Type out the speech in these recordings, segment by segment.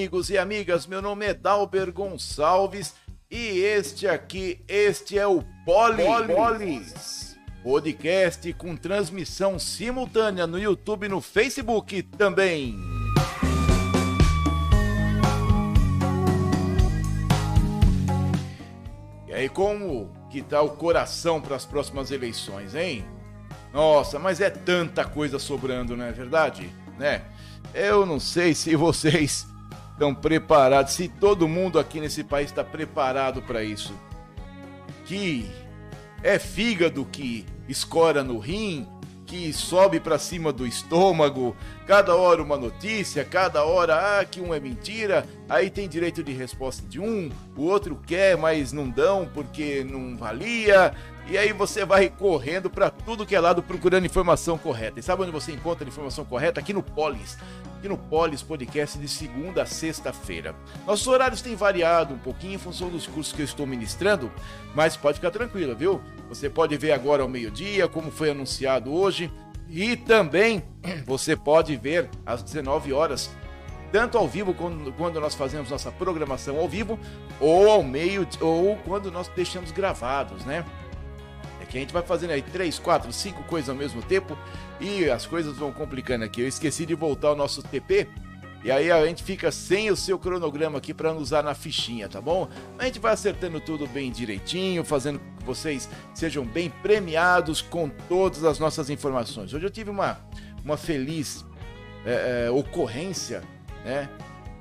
Amigos e amigas. Meu nome é Dalber Gonçalves e este aqui, este é o Poli, Polis. Podcast com transmissão simultânea no YouTube e no Facebook também. E aí, como que tá o coração para as próximas eleições, hein? Nossa, mas é tanta coisa sobrando, não é verdade? Né? Eu não sei se vocês estão preparados, se todo mundo aqui nesse país está preparado para isso. Que é fígado que escora no rim, que sobe para cima do estômago, cada hora uma notícia, cada hora ah, que um é mentira, aí tem direito de resposta de um, o outro quer, mas não dão porque não valia, e aí você vai correndo para tudo que é lado procurando informação correta. E sabe onde você encontra a informação correta? Aqui no Polis. Aqui no Polis Podcast de segunda a sexta-feira. Nossos horários têm variado um pouquinho em função dos cursos que eu estou ministrando, mas pode ficar tranquila, viu? Você pode ver agora ao meio-dia, como foi anunciado hoje, e também você pode ver às 19 horas tanto ao vivo quando nós fazemos nossa programação ao vivo, ou ao meio, ou quando nós deixamos gravados, né? Que a gente vai fazendo aí três, quatro, cinco coisas ao mesmo tempo e as coisas vão complicando aqui. Eu esqueci de voltar ao nosso TP. E aí a gente fica sem o seu cronograma aqui para usar na fichinha, tá bom? A gente vai acertando tudo bem direitinho, fazendo com que vocês sejam bem premiados com todas as nossas informações. Hoje eu tive uma, uma feliz é, é, ocorrência, né?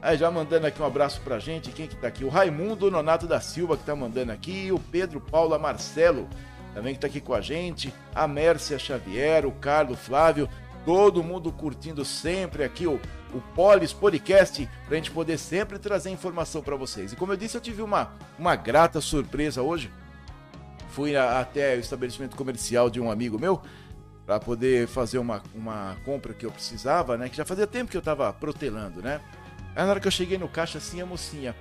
Aí já mandando aqui um abraço pra gente, quem que tá aqui? O Raimundo Nonato da Silva que tá mandando aqui, o Pedro Paula Marcelo também que está aqui com a gente, a Mércia Xavier, o Carlos Flávio, todo mundo curtindo sempre aqui o, o Polis Podcast, para a gente poder sempre trazer informação para vocês. E como eu disse, eu tive uma, uma grata surpresa hoje. Fui a, até o estabelecimento comercial de um amigo meu para poder fazer uma, uma compra que eu precisava, né? Que já fazia tempo que eu estava protelando, né? Aí na hora que eu cheguei no caixa assim, a mocinha.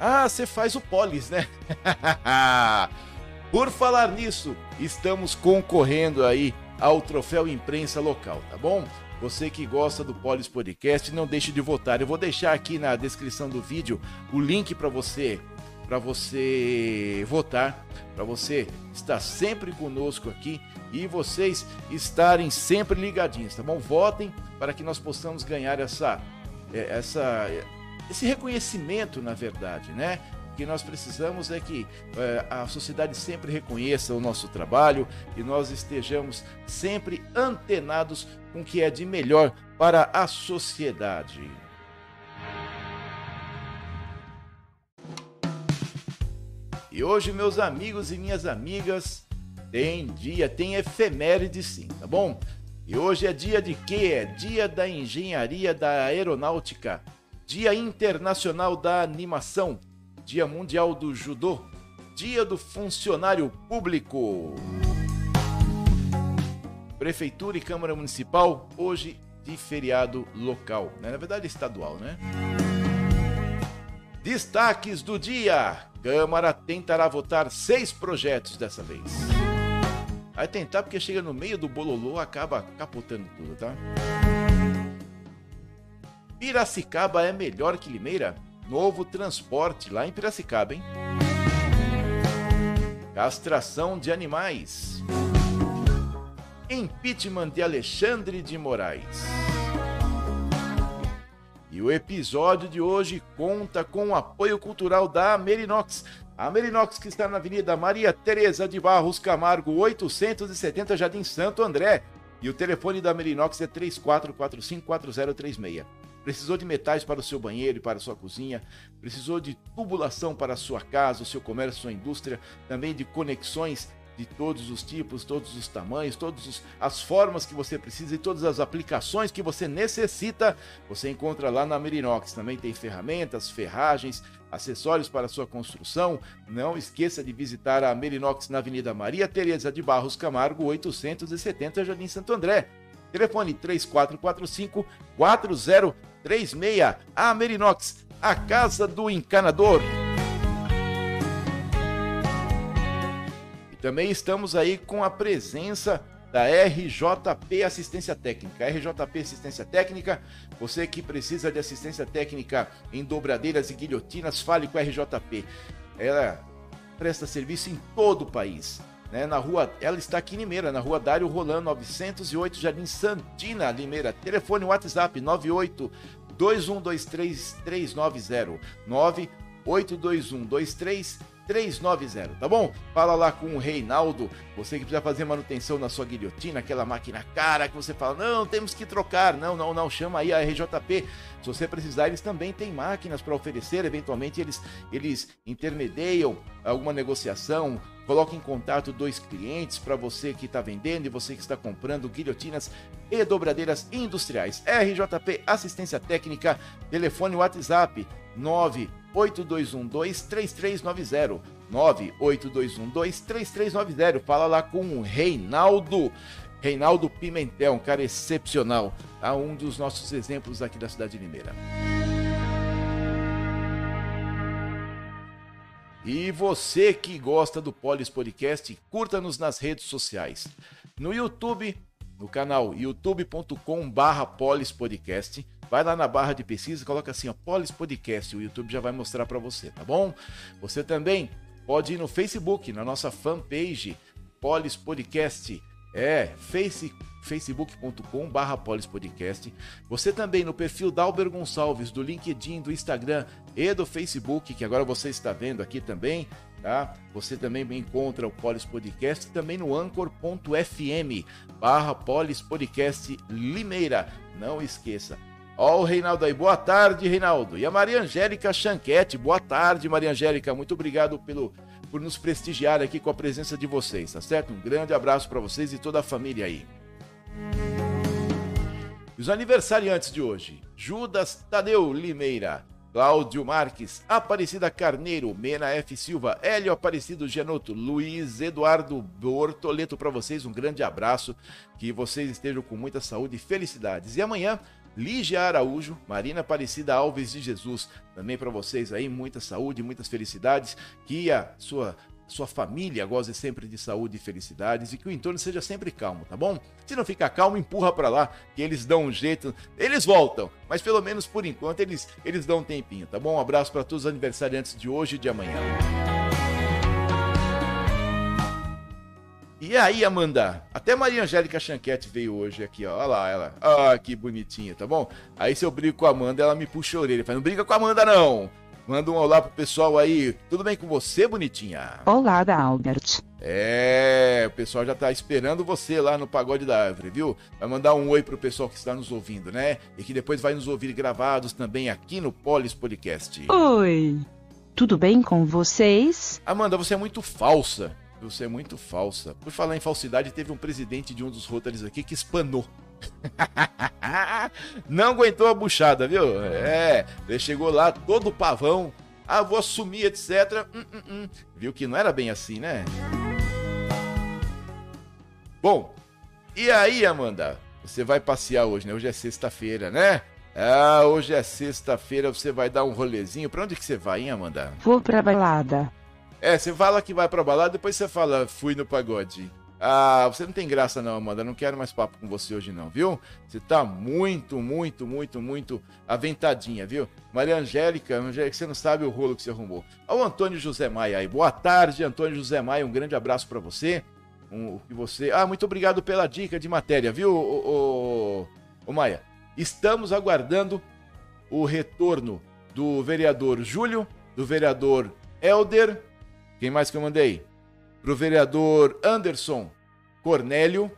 Ah, você faz o Polis, né? Por falar nisso, estamos concorrendo aí ao troféu imprensa local, tá bom? Você que gosta do Polis Podcast, não deixe de votar. Eu vou deixar aqui na descrição do vídeo o link para você para você votar, para você estar sempre conosco aqui e vocês estarem sempre ligadinhos, tá bom? Votem para que nós possamos ganhar essa é, essa esse reconhecimento, na verdade, né? Que nós precisamos é que é, a sociedade sempre reconheça o nosso trabalho e nós estejamos sempre antenados com o que é de melhor para a sociedade. E hoje, meus amigos e minhas amigas, tem dia, tem efeméride sim, tá bom? E hoje é dia de quê? É dia da engenharia da aeronáutica, dia internacional da animação, Dia Mundial do Judô, Dia do Funcionário Público. Prefeitura e Câmara Municipal, hoje de feriado local, né? na verdade estadual, né? Destaques do dia: Câmara tentará votar seis projetos dessa vez. Vai tentar porque chega no meio do bololô acaba capotando tudo, tá? Piracicaba é melhor que Limeira? Novo transporte lá em Piracicaba, hein? Castração de animais. Impeachment de Alexandre de Moraes. E o episódio de hoje conta com o apoio cultural da Merinox. A Merinox que está na Avenida Maria Tereza de Barros Camargo, 870 Jardim Santo André. E o telefone da Merinox é 34454036. Precisou de metais para o seu banheiro e para a sua cozinha, precisou de tubulação para a sua casa, o seu comércio, sua indústria, também de conexões de todos os tipos, todos os tamanhos, todas as formas que você precisa e todas as aplicações que você necessita, você encontra lá na Merinox. Também tem ferramentas, ferragens, acessórios para sua construção. Não esqueça de visitar a Merinox na Avenida Maria Tereza de Barros Camargo, 870 Jardim Santo André. Telefone 3445 4036. A Merinox, a casa do encanador. E também estamos aí com a presença da RJP Assistência Técnica. RJP Assistência Técnica, você que precisa de assistência técnica em dobradeiras e guilhotinas, fale com a RJP. Ela presta serviço em todo o país. Né, na rua, ela está aqui em Limeira, na rua Dário Rolando, 908, Jardim Santina, Limeira. Telefone WhatsApp 98 2123 390 9821 23 390, tá bom? Fala lá com o Reinaldo, você que precisa fazer manutenção na sua guilhotina, aquela máquina cara que você fala, não, temos que trocar, não, não, não, chama aí a RJP. Se você precisar, eles também têm máquinas para oferecer, eventualmente eles, eles intermediam alguma negociação, coloque em contato dois clientes para você que está vendendo e você que está comprando guilhotinas e dobradeiras industriais. RJP Assistência Técnica, telefone WhatsApp 9 98212-3390. 98212-3390. Fala lá com o Reinaldo. Reinaldo Pimentel, um cara excepcional. Tá? Um dos nossos exemplos aqui da cidade de Limeira. E você que gosta do Polis Podcast, curta-nos nas redes sociais. No YouTube, no canal youtube.com/barra Polis Podcast Vai lá na barra de pesquisa, coloca assim, ó, Polis Podcast, o YouTube já vai mostrar para você, tá bom? Você também pode ir no Facebook, na nossa fanpage Polis Podcast. É, face, facebook.com barra Podcast. Você também no perfil Dalber Gonçalves, do LinkedIn, do Instagram e do Facebook, que agora você está vendo aqui também, tá? Você também encontra o Polis Podcast também no anchor.fm barra Polis Podcast Limeira. Não esqueça, Ó, o Reinaldo aí. Boa tarde, Reinaldo. E a Maria Angélica Chanquete. Boa tarde, Maria Angélica. Muito obrigado pelo, por nos prestigiar aqui com a presença de vocês, tá certo? Um grande abraço para vocês e toda a família aí. Os aniversariantes de hoje: Judas Tadeu Limeira, Cláudio Marques, Aparecida Carneiro, Mena F. Silva, Hélio Aparecido Genoto, Luiz Eduardo Bortoleto para vocês. Um grande abraço, que vocês estejam com muita saúde e felicidades. E amanhã Lígia Araújo, Marina Aparecida Alves de Jesus. Também para vocês aí muita saúde, muitas felicidades, que a sua sua família goze sempre de saúde e felicidades e que o entorno seja sempre calmo, tá bom? Se não ficar calmo, empurra para lá, que eles dão um jeito, eles voltam, mas pelo menos por enquanto eles eles dão um tempinho, tá bom? Um abraço para todos os aniversariantes de hoje e de amanhã. E aí, Amanda? Até Maria Angélica Chanquete veio hoje aqui, ó. Olha lá, ela. Ah, que bonitinha, tá bom? Aí se eu brigo com a Amanda, ela me puxa a orelha. Fala, não briga com a Amanda, não. Manda um olá pro pessoal aí. Tudo bem com você, bonitinha? Olá, da Albert. É, o pessoal já tá esperando você lá no Pagode da Árvore, viu? Vai mandar um oi pro pessoal que está nos ouvindo, né? E que depois vai nos ouvir gravados também aqui no Polis Podcast. Oi, tudo bem com vocês? Amanda, você é muito falsa. Você é muito falsa. Por falar em falsidade, teve um presidente de um dos Rotaries aqui que espanou. Não aguentou a buchada, viu? É, ele chegou lá todo pavão. Ah, vou assumir, etc. Hum, hum, hum. Viu que não era bem assim, né? Bom, e aí, Amanda? Você vai passear hoje, né? Hoje é sexta-feira, né? Ah, hoje é sexta-feira, você vai dar um rolezinho. Pra onde que você vai, hein, Amanda? Vou pra balada. É, você fala que vai pra balada, depois você fala, fui no pagode. Ah, você não tem graça não, Amanda. Não quero mais papo com você hoje não, viu? Você tá muito, muito, muito, muito aventadinha, viu? Maria Angélica, Angélica, você não sabe o rolo que você arrumou. Ao Antônio José Maia aí. Boa tarde, Antônio José Maia. Um grande abraço para você. Um, que você. Ah, muito obrigado pela dica de matéria, viu, ô, ô, ô Maia? Estamos aguardando o retorno do vereador Júlio, do vereador Elder quem mais que eu mandei? Pro vereador Anderson Cornélio.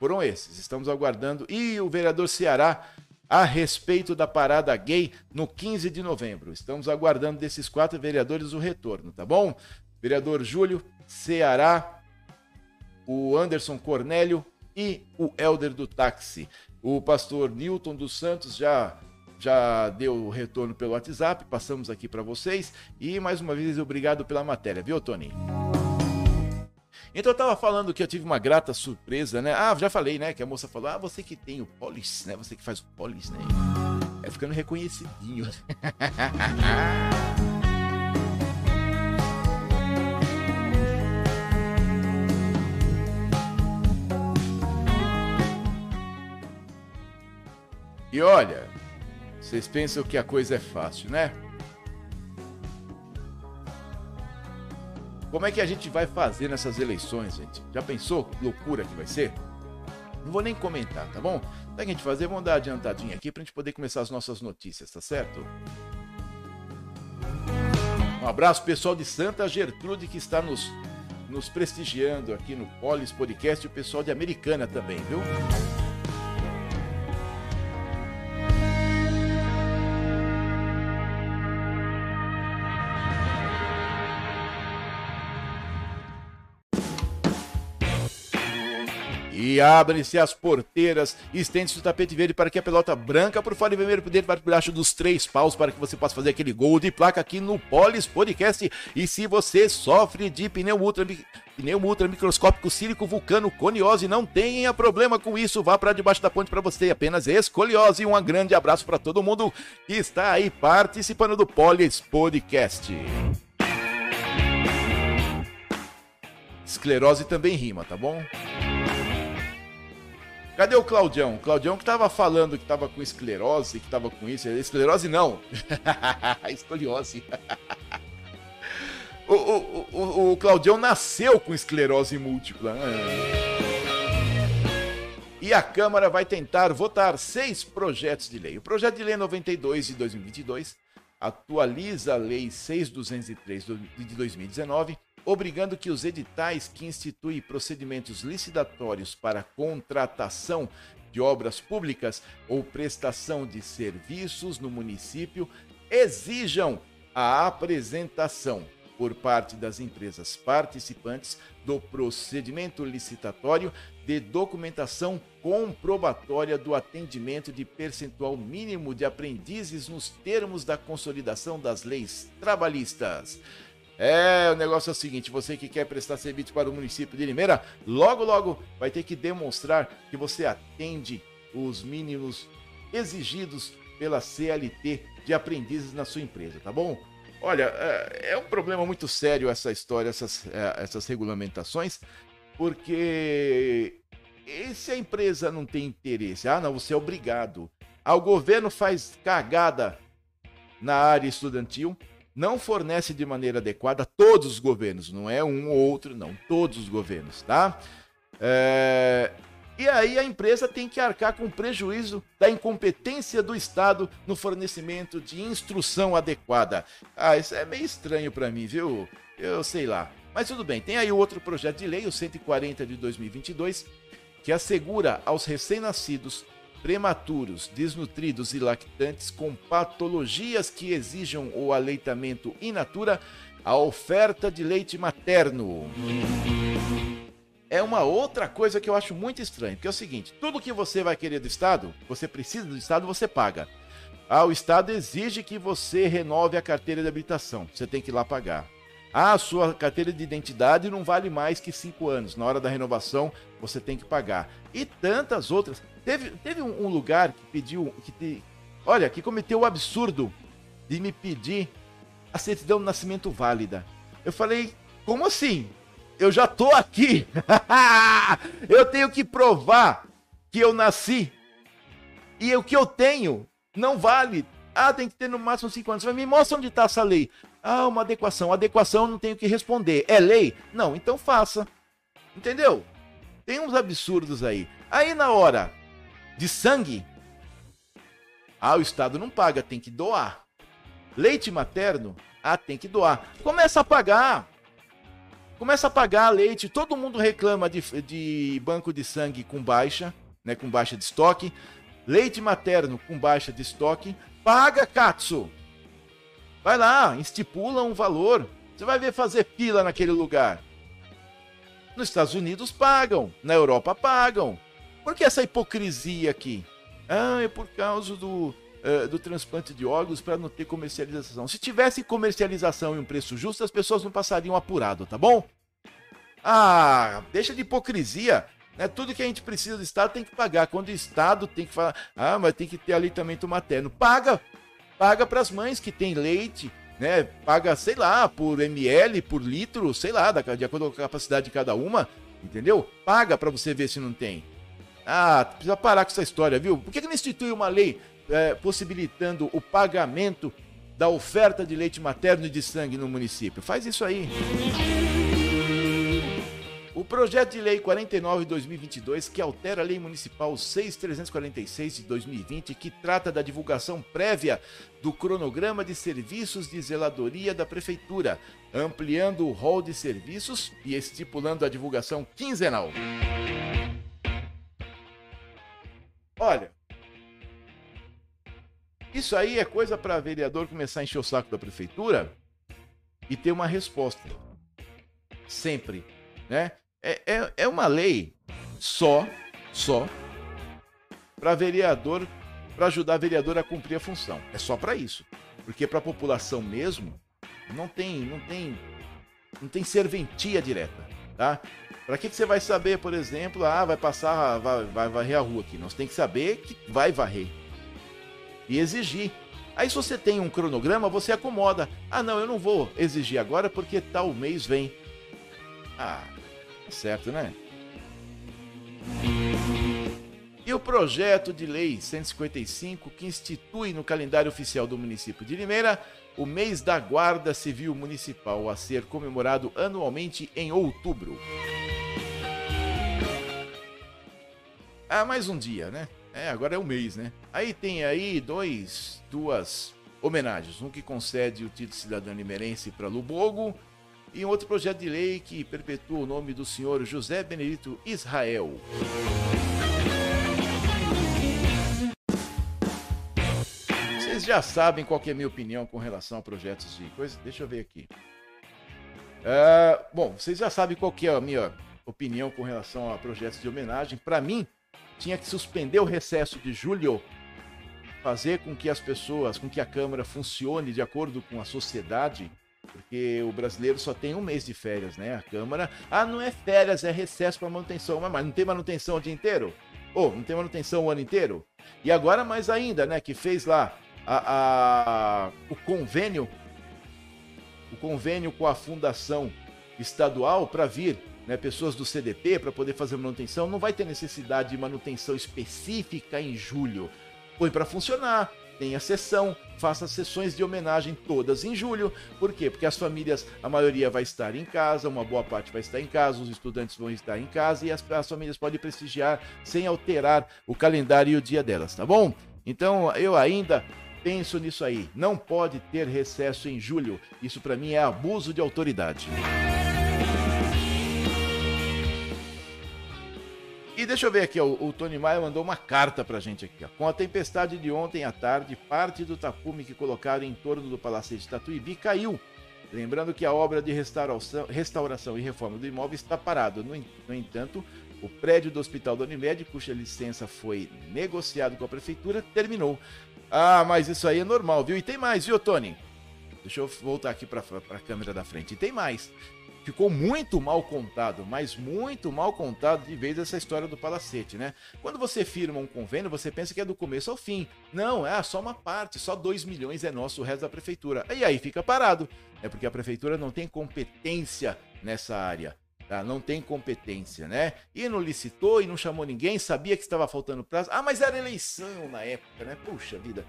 Foram esses. Estamos aguardando. E o vereador Ceará a respeito da parada gay no 15 de novembro. Estamos aguardando desses quatro vereadores o retorno, tá bom? Vereador Júlio, Ceará, o Anderson Cornélio e o Elder do Táxi. O pastor Newton dos Santos já já deu o retorno pelo WhatsApp, passamos aqui para vocês e mais uma vez obrigado pela matéria, viu, Tony? Então eu tava falando que eu tive uma grata surpresa, né? Ah, já falei, né? Que a moça falou: Ah, você que tem o polis, né? Você que faz o polis, né? É ficando reconhecidinho. e olha, vocês pensam que a coisa é fácil, né? Como é que a gente vai fazer nessas eleições, gente? Já pensou que loucura que vai ser? Não vou nem comentar, tá bom? O que a gente fazer? Vamos dar uma adiantadinha aqui pra gente poder começar as nossas notícias, tá certo? Um abraço pessoal de Santa Gertrude que está nos, nos prestigiando aqui no Polis Podcast e o pessoal de Americana também, viu? E abrem-se as porteiras, estende-se o tapete verde para que a pelota branca por fora e vermelho por dentro para debaixo dos três paus para que você possa fazer aquele gol de placa aqui no Polis Podcast. E se você sofre de pneu ultra, pneu ultra microscópico sílico vulcano coniose, não tenha problema com isso, vá para debaixo da ponte para você, apenas escoliose. Um grande abraço para todo mundo que está aí participando do Polis Podcast. Esclerose também rima, tá bom? Cadê o Claudião? O Claudião que tava falando que tava com esclerose, que tava com isso. Esclerose não. Escoliose. o, o, o, o Claudião nasceu com esclerose múltipla. E a Câmara vai tentar votar seis projetos de lei. O projeto de lei 92 de 2022 atualiza a Lei 6203 de 2019 obrigando que os editais que instituem procedimentos licitatórios para contratação de obras públicas ou prestação de serviços no município exijam a apresentação por parte das empresas participantes do procedimento licitatório de documentação comprobatória do atendimento de percentual mínimo de aprendizes nos termos da consolidação das leis trabalhistas. É, o negócio é o seguinte: você que quer prestar serviço para o município de Limeira, logo, logo vai ter que demonstrar que você atende os mínimos exigidos pela CLT de aprendizes na sua empresa, tá bom? Olha, é, é um problema muito sério essa história, essas, é, essas regulamentações, porque se a empresa não tem interesse, ah, não, você é obrigado. Ah, o governo faz cagada na área estudantil, não fornece de maneira adequada todos os governos, não é um ou outro, não, todos os governos, tá? É... E aí a empresa tem que arcar com o prejuízo da incompetência do Estado no fornecimento de instrução adequada. Ah, isso é meio estranho para mim, viu? Eu sei lá. Mas tudo bem, tem aí outro projeto de lei, o 140 de 2022, que assegura aos recém-nascidos prematuros, desnutridos e lactantes com patologias que exijam o aleitamento in natura a oferta de leite materno. É uma outra coisa que eu acho muito estranho, porque é o seguinte, tudo que você vai querer do Estado, você precisa do Estado, você paga. Ah, o Estado exige que você renove a carteira de habilitação, você tem que ir lá pagar. Ah, sua carteira de identidade não vale mais que cinco anos. Na hora da renovação, você tem que pagar. E tantas outras. Teve, teve um, lugar que pediu. Que te, olha, que cometeu o absurdo de me pedir a certidão de nascimento válida. Eu falei, como assim? Eu já tô aqui. eu tenho que provar que eu nasci. E o que eu tenho não vale. Ah, tem que ter no máximo cinco anos. Me mostra onde está essa lei. Ah, uma adequação. Adequação não tenho que responder. É lei? Não, então faça. Entendeu? Tem uns absurdos aí. Aí na hora de sangue. Ah, o Estado não paga, tem que doar. Leite materno, ah, tem que doar. Começa a pagar. Começa a pagar leite. Todo mundo reclama de, de banco de sangue com baixa, né, com baixa de estoque. Leite materno com baixa de estoque. Paga, Katsu. Vai lá, estipula um valor. Você vai ver fazer fila naquele lugar. Nos Estados Unidos pagam, na Europa pagam. Por que essa hipocrisia aqui? Ah, é por causa do, uh, do transplante de órgãos para não ter comercialização. Se tivesse comercialização e um preço justo, as pessoas não passariam apurado, tá bom? Ah, deixa de hipocrisia. Né? Tudo que a gente precisa do Estado tem que pagar. Quando o Estado tem que falar, ah, mas tem que ter aleitamento materno. Paga! Paga para as mães que têm leite, né? Paga, sei lá, por ml, por litro, sei lá, de acordo com a capacidade de cada uma, entendeu? Paga para você ver se não tem. Ah, precisa parar com essa história, viu? Por que, que não institui uma lei é, possibilitando o pagamento da oferta de leite materno e de sangue no município? Faz isso aí. O projeto de lei 49 de 2022, que altera a lei municipal 6346 de 2020, que trata da divulgação prévia do cronograma de serviços de zeladoria da prefeitura, ampliando o rol de serviços e estipulando a divulgação quinzenal. Olha, isso aí é coisa para vereador começar a encher o saco da prefeitura e ter uma resposta. Sempre, né? É, é, é uma lei só, só, para vereador, para ajudar vereador a cumprir a função. É só para isso. Porque para a população mesmo, não tem, não tem, não tem serventia direta, tá? Para que, que você vai saber, por exemplo, ah, vai passar, vai, vai varrer a rua aqui? Nós tem que saber que vai varrer e exigir. Aí se você tem um cronograma, você acomoda. Ah, não, eu não vou exigir agora porque tal mês vem. Ah, certo, né? E o projeto de lei 155 que institui no calendário oficial do município de Limeira o mês da Guarda Civil Municipal a ser comemorado anualmente em outubro. Ah, mais um dia, né? É, agora é um mês, né? Aí tem aí dois, duas homenagens. Um que concede o título de cidadão limeirense para Lubogo e um outro projeto de lei que perpetua o nome do senhor José Benedito Israel. Vocês já sabem qual é a minha opinião com relação a projetos de coisa? Deixa eu ver aqui. Uh, bom, vocês já sabem qual é a minha opinião com relação a projetos de homenagem. Para mim, tinha que suspender o recesso de julho, fazer com que as pessoas, com que a Câmara funcione de acordo com a sociedade porque o brasileiro só tem um mês de férias, né? A Câmara. Ah, não é férias, é recesso para manutenção. Mas não tem manutenção o dia inteiro? Ou oh, não tem manutenção o ano inteiro? E agora mais ainda, né? Que fez lá a, a, o convênio, o convênio com a fundação estadual para vir né, pessoas do CDP para poder fazer manutenção, não vai ter necessidade de manutenção específica em julho. Põe para funcionar, tenha sessão, faça sessões de homenagem todas em julho. Por quê? Porque as famílias, a maioria vai estar em casa, uma boa parte vai estar em casa, os estudantes vão estar em casa e as, as famílias podem prestigiar sem alterar o calendário e o dia delas, tá bom? Então eu ainda penso nisso aí. Não pode ter recesso em julho. Isso para mim é abuso de autoridade. E deixa eu ver aqui, ó, o Tony Maia mandou uma carta pra gente aqui. Ó. Com a tempestade de ontem à tarde, parte do tapume que colocaram em torno do Palacete Tatuíbi caiu. Lembrando que a obra de restauração, restauração e reforma do imóvel está parada. No, no entanto, o prédio do Hospital da Unimed, cuja licença foi negociado com a prefeitura, terminou. Ah, mas isso aí é normal, viu? E tem mais, viu, Tony? Deixa eu voltar aqui para a câmera da frente. E tem mais ficou muito mal contado, mas muito mal contado de vez essa história do palacete, né? Quando você firma um convênio, você pensa que é do começo ao fim. Não, é só uma parte, só 2 milhões é nosso, o resto da prefeitura. E aí fica parado. É porque a prefeitura não tem competência nessa área. Tá? Não tem competência, né? E não licitou e não chamou ninguém, sabia que estava faltando prazo. Ah, mas era eleição na época, né? Puxa vida.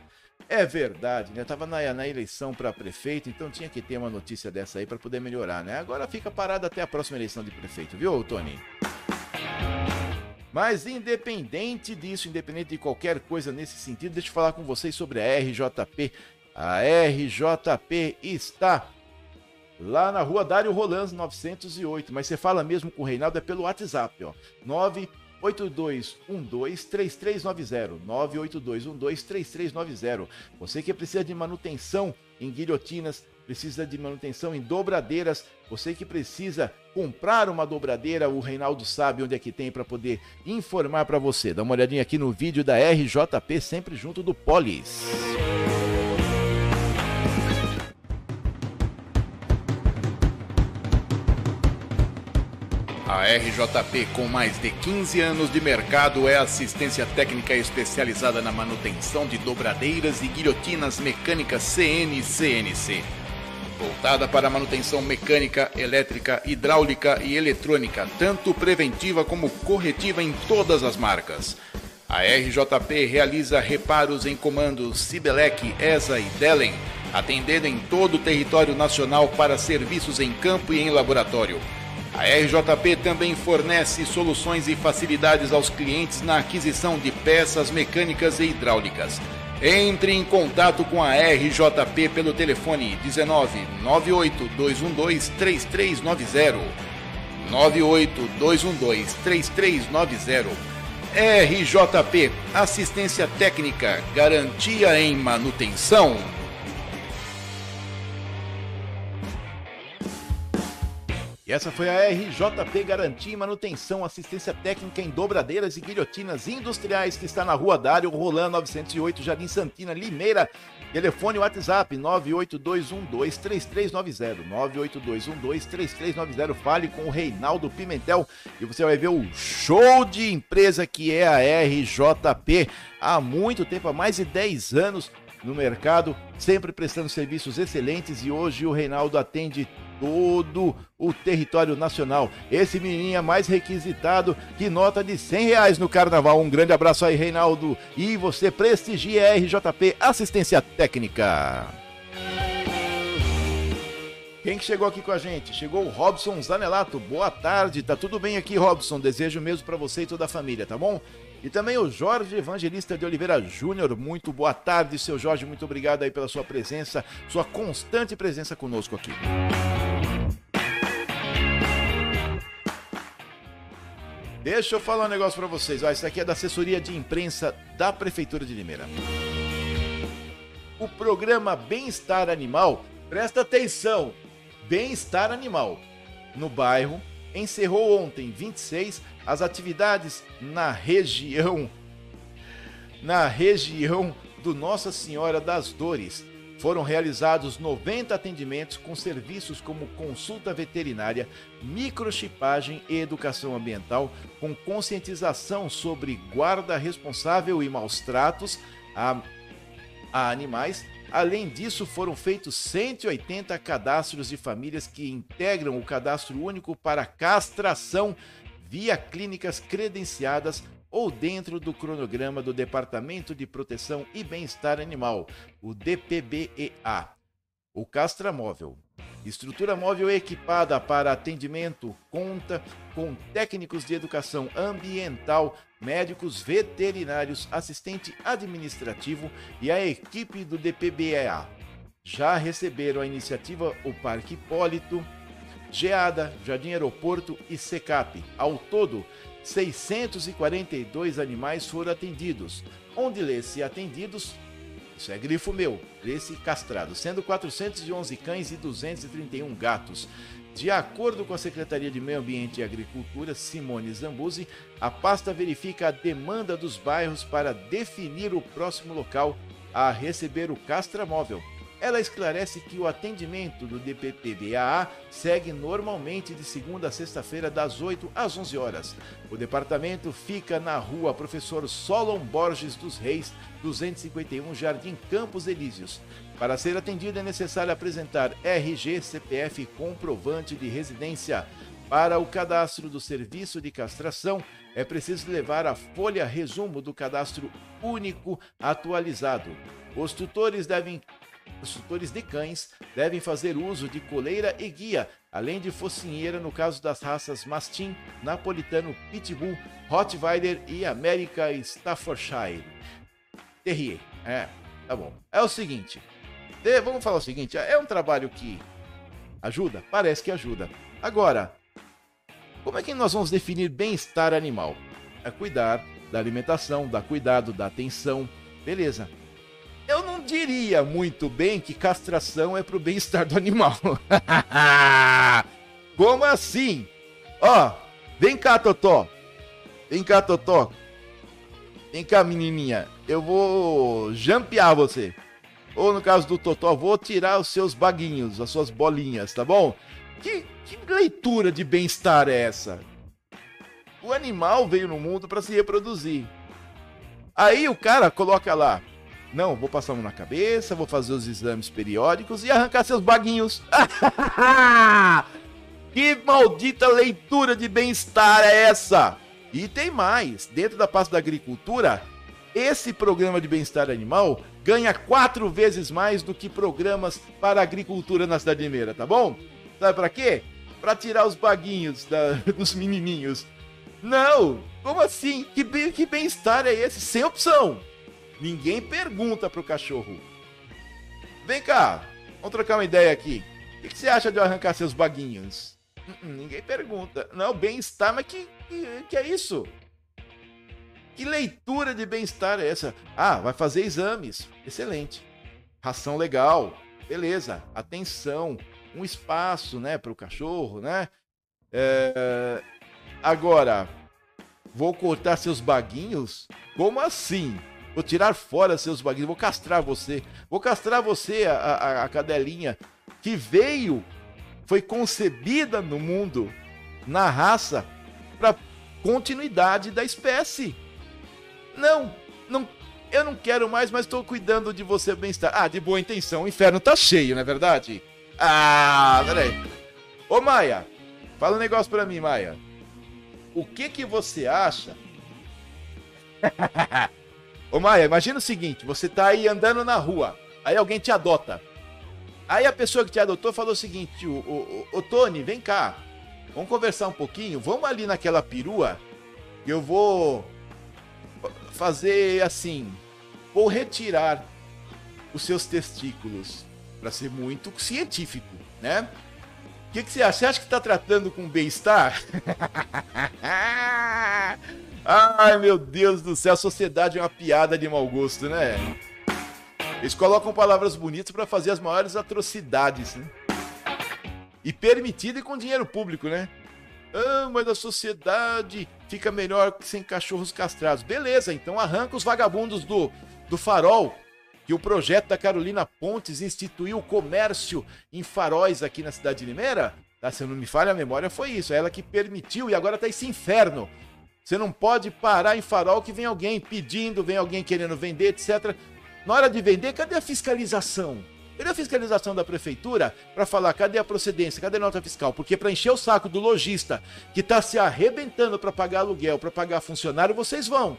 É verdade, né? Tava na, na eleição para prefeito, então tinha que ter uma notícia dessa aí para poder melhorar, né? Agora fica parado até a próxima eleição de prefeito, viu, Tony? Mas independente disso, independente de qualquer coisa nesse sentido, deixa eu falar com vocês sobre a RJP. A RJP está lá na rua Dário Rolans 908, mas você fala mesmo com o Reinaldo é pelo WhatsApp, ó. 9 982123390. 982123390. Você que precisa de manutenção em guilhotinas, precisa de manutenção em dobradeiras, você que precisa comprar uma dobradeira, o Reinaldo sabe onde é que tem para poder informar para você. Dá uma olhadinha aqui no vídeo da RJP, sempre junto do Polis. A RJP, com mais de 15 anos de mercado, é assistência técnica especializada na manutenção de dobradeiras e guilhotinas mecânicas CN e CNC. voltada para manutenção mecânica, elétrica, hidráulica e eletrônica, tanto preventiva como corretiva em todas as marcas. A RJP realiza reparos em comandos Sibelec, ESA e Delen, atendendo em todo o território nacional para serviços em campo e em laboratório. A RJP também fornece soluções e facilidades aos clientes na aquisição de peças mecânicas e hidráulicas. Entre em contato com a RJP pelo telefone 19 98 212 3390. 98 212 3390. RJP Assistência Técnica, Garantia em Manutenção. E essa foi a RJP Garantia e Manutenção, assistência técnica em dobradeiras e guilhotinas industriais que está na Rua Dário Roland 908, Jardim Santina, Limeira. Telefone WhatsApp 982123390, 982123390. Fale com o Reinaldo Pimentel e você vai ver o show de empresa que é a RJP. Há muito tempo, há mais de 10 anos no mercado, sempre prestando serviços excelentes e hoje o Reinaldo atende todo o território nacional. Esse menininho é mais requisitado que nota de 100 reais no carnaval. Um grande abraço aí, Reinaldo. E você prestigia RJP Assistência Técnica. Quem que chegou aqui com a gente? Chegou o Robson Zanelato. Boa tarde, tá tudo bem aqui, Robson? Desejo mesmo para você e toda a família, tá bom? E também o Jorge Evangelista de Oliveira Júnior. Muito boa tarde, seu Jorge. Muito obrigado aí pela sua presença, sua constante presença conosco aqui. Deixa eu falar um negócio para vocês. Ó, isso aqui é da assessoria de imprensa da Prefeitura de Limeira. O programa Bem-Estar Animal, presta atenção, Bem-Estar Animal, no bairro, encerrou ontem, 26, as atividades na região na região do Nossa Senhora das Dores, foram realizados 90 atendimentos com serviços como consulta veterinária, microchipagem e educação ambiental, com conscientização sobre guarda responsável e maus tratos a, a animais. Além disso, foram feitos 180 cadastros de famílias que integram o cadastro único para castração via clínicas credenciadas ou dentro do cronograma do Departamento de Proteção e Bem-Estar Animal, o DPBEA. O Castra Móvel. Estrutura móvel equipada para atendimento conta com técnicos de educação ambiental, médicos veterinários, assistente administrativo e a equipe do DPBEA. Já receberam a iniciativa o Parque Hipólito, Geada, Jardim Aeroporto e Secap. Ao todo, 642 animais foram atendidos, onde lê-se atendidos, isso é grifo meu, lê-se castrado, sendo 411 cães e 231 gatos. De acordo com a Secretaria de Meio Ambiente e Agricultura, Simone Zambuzi, a pasta verifica a demanda dos bairros para definir o próximo local a receber o castramóvel ela esclarece que o atendimento do DPPBAA segue normalmente de segunda a sexta-feira, das 8 às 11 horas. O departamento fica na rua Professor Solon Borges dos Reis, 251 Jardim Campos Elíseos. Para ser atendido é necessário apresentar RG, CPF comprovante de residência. Para o cadastro do serviço de castração, é preciso levar a folha resumo do cadastro único atualizado. Os tutores devem os tutores de cães devem fazer uso de coleira e guia, além de focinheira no caso das raças Mastim, Napolitano, Pitbull, Rottweiler e América Staffordshire. Terrier. É, tá bom. É o seguinte. Vamos falar o seguinte. É um trabalho que ajuda? Parece que ajuda. Agora, como é que nós vamos definir bem-estar animal? É cuidar da alimentação, dar cuidado, da atenção. Beleza. Eu não diria muito bem que castração é pro bem-estar do animal. Como assim? Ó, vem cá, Totó. Vem cá, Totó. Vem cá, menininha. Eu vou jampear você. Ou no caso do Totó, vou tirar os seus baguinhos, as suas bolinhas, tá bom? Que, que leitura de bem-estar é essa? O animal veio no mundo para se reproduzir. Aí o cara coloca lá Não, vou passar a na cabeça, vou fazer os exames periódicos e arrancar seus baguinhos. que maldita leitura de bem-estar é essa? E tem mais, dentro da pasta da agricultura, esse programa de bem-estar animal ganha quatro vezes mais do que programas para agricultura na cidade de Meira, tá bom? Sabe para quê? Para tirar os baguinhos da, dos menininhos. Não! Como assim? Que, que bem-estar é esse? Sem opção! Ninguém pergunta pro cachorro. Vem cá, vamos trocar uma ideia aqui. O que, que você acha de eu arrancar seus baguinhos? -uh, ninguém pergunta. Não, bem-estar, mas que, que, que é isso? Que leitura de bem-estar é essa? Ah, vai fazer exames. Excelente. Ração legal. Beleza. Atenção. Um espaço, né, para o cachorro, né? É... Agora, vou cortar seus baguinhos? Como assim? Vou tirar fora seus baguinhos, vou castrar você. Vou castrar você, a, a, a cadelinha que veio, foi concebida no mundo, na raça, para continuidade da espécie. Não, não, eu não quero mais, mas estou cuidando de você bem-estar. Ah, de boa intenção, o inferno tá cheio, não é verdade? Ah, peraí. Ô Maia, fala um negócio pra mim, Maia. O que que você acha? Ô Maia, imagina o seguinte: você tá aí andando na rua, aí alguém te adota. Aí a pessoa que te adotou falou o seguinte: Ô, ô, ô Tony, vem cá, vamos conversar um pouquinho, vamos ali naquela perua, eu vou fazer assim: vou retirar os seus testículos, para ser muito científico, né? O que, que você acha? Você acha que está tratando com bem-estar? Ai, meu Deus do céu, a sociedade é uma piada de mau gosto, né? Eles colocam palavras bonitas para fazer as maiores atrocidades, né? E permitido e com dinheiro público, né? Ah, mas a sociedade fica melhor sem cachorros castrados. Beleza, então arranca os vagabundos do, do farol, que o projeto da Carolina Pontes instituiu o comércio em faróis aqui na cidade de Limeira. Tá, se não me falha a memória, foi isso. É ela que permitiu e agora tá esse inferno você não pode parar em farol que vem alguém pedindo, vem alguém querendo vender, etc. Na hora de vender, cadê a fiscalização? Cadê a fiscalização da prefeitura para falar cadê a procedência, cadê a nota fiscal? Porque para encher o saco do lojista que está se arrebentando para pagar aluguel, para pagar funcionário, vocês vão.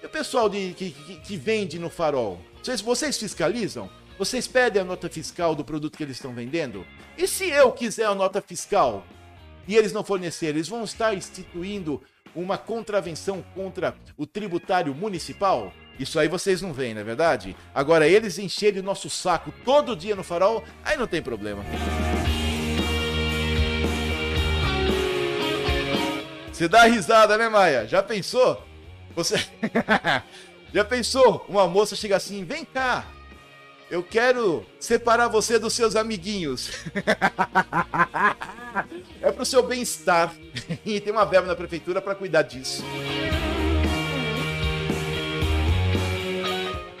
E o pessoal de, que, que, que vende no farol? Vocês, vocês fiscalizam? Vocês pedem a nota fiscal do produto que eles estão vendendo? E se eu quiser a nota fiscal e eles não fornecerem, eles vão estar instituindo uma contravenção contra o tributário municipal? Isso aí vocês não veem, não é verdade? Agora, eles encherem o nosso saco todo dia no farol, aí não tem problema. Você dá risada, né, Maia? Já pensou? Você. Já pensou? Uma moça chega assim: vem cá, eu quero separar você dos seus amiguinhos. é pro seu bem-estar. E tem uma verba na prefeitura para cuidar disso.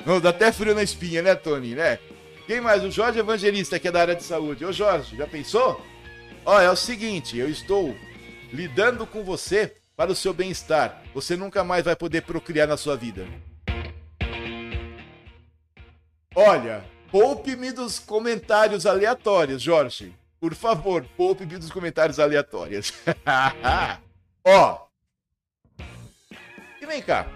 Não, dá até frio na espinha, né, Tony, né? Quem mais? O Jorge Evangelista, que é da área de saúde. Ô, Jorge, já pensou? Ó, é o seguinte, eu estou lidando com você para o seu bem-estar. Você nunca mais vai poder procriar na sua vida. Olha, poupe-me dos comentários aleatórios, Jorge. Por favor, poupe-me dos comentários aleatórios. Ó. E vem cá.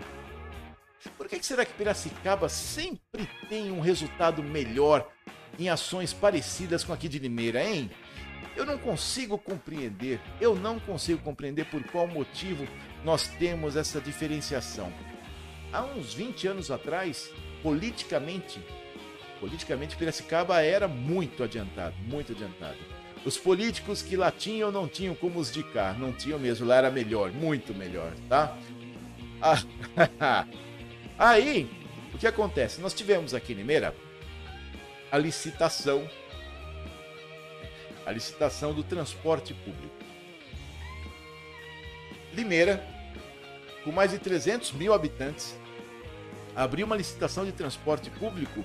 Por que será que Piracicaba sempre tem um resultado melhor em ações parecidas com aqui de Limeira, hein? Eu não consigo compreender, eu não consigo compreender por qual motivo nós temos essa diferenciação. Há uns 20 anos atrás, politicamente, politicamente Piracicaba era muito adiantado, muito adiantado. Os políticos que lá tinham não tinham como os de cá, não tinham mesmo, lá era melhor, muito melhor, tá? Ah, aí, o que acontece? Nós tivemos aqui em Limeira a licitação, a licitação do transporte público. Limeira, com mais de 300 mil habitantes, abriu uma licitação de transporte público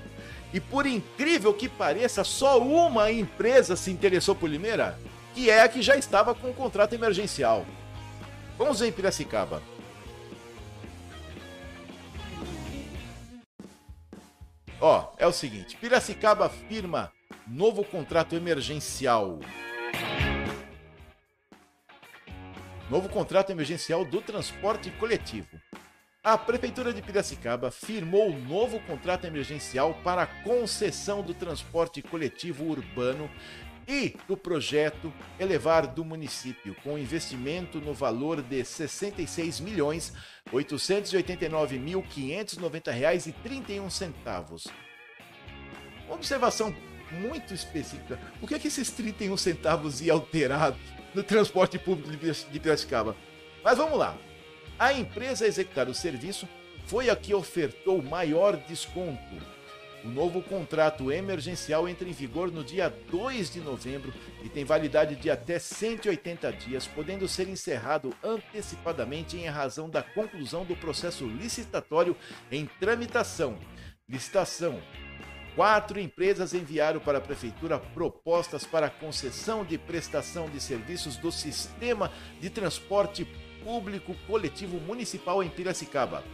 e por incrível que pareça, só uma empresa se interessou por Limeira, que é a que já estava com o contrato emergencial. Vamos em Piracicaba. Ó, é o seguinte: Piracicaba firma novo contrato emergencial. Novo contrato emergencial do transporte coletivo. A Prefeitura de Piracicaba firmou um novo contrato emergencial para a concessão do transporte coletivo urbano e do projeto Elevar do município, com investimento no valor de R$ 66 milhões 889.590 reais e 31 centavos. Uma observação muito específica. O que é que esses 31 centavos ia alterar no transporte público de Piracicaba? Mas vamos lá. A empresa a executar o serviço foi a que ofertou maior desconto o novo contrato emergencial entra em vigor no dia 2 de novembro e tem validade de até 180 dias, podendo ser encerrado antecipadamente em razão da conclusão do processo licitatório em tramitação. Licitação. Quatro empresas enviaram para a Prefeitura propostas para concessão de prestação de serviços do Sistema de Transporte Público Coletivo Municipal em Piracicaba.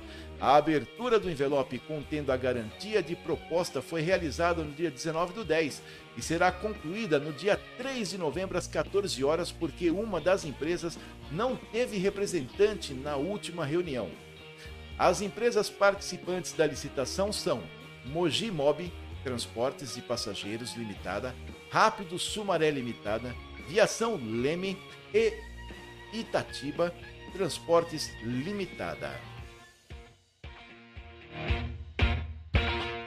A abertura do envelope contendo a garantia de proposta foi realizada no dia 19 do 10 e será concluída no dia 3 de novembro às 14 horas porque uma das empresas não teve representante na última reunião. As empresas participantes da licitação são Mogi Mob Transportes de Passageiros Limitada, Rápido Sumaré Limitada, Viação Leme e Itatiba Transportes Limitada.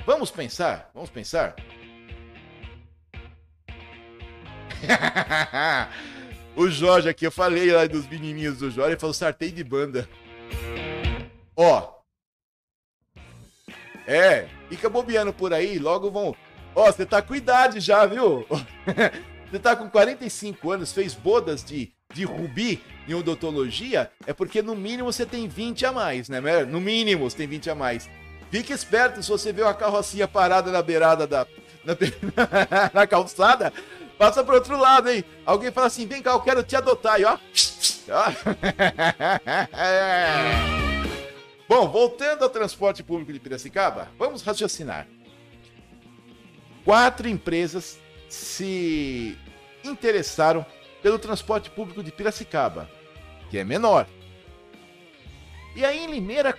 Vamos pensar? Vamos pensar? o Jorge aqui, eu falei lá dos menininhos do Jorge, ele falou sartei de banda. Ó. É, fica bobeando por aí, logo vão. Ó, você tá com idade já, viu? você tá com 45 anos, fez bodas de, de rubi em odontologia, é porque no mínimo você tem 20 a mais, né? No mínimo você tem 20 a mais. Fique esperto se você vê uma carrocinha parada na beirada da. na, na calçada, passa pro outro lado, hein? Alguém fala assim: vem cá, eu quero te adotar, e ó. Bom, voltando ao transporte público de Piracicaba, vamos raciocinar. Quatro empresas se interessaram pelo transporte público de Piracicaba, que é menor. E aí em Limeira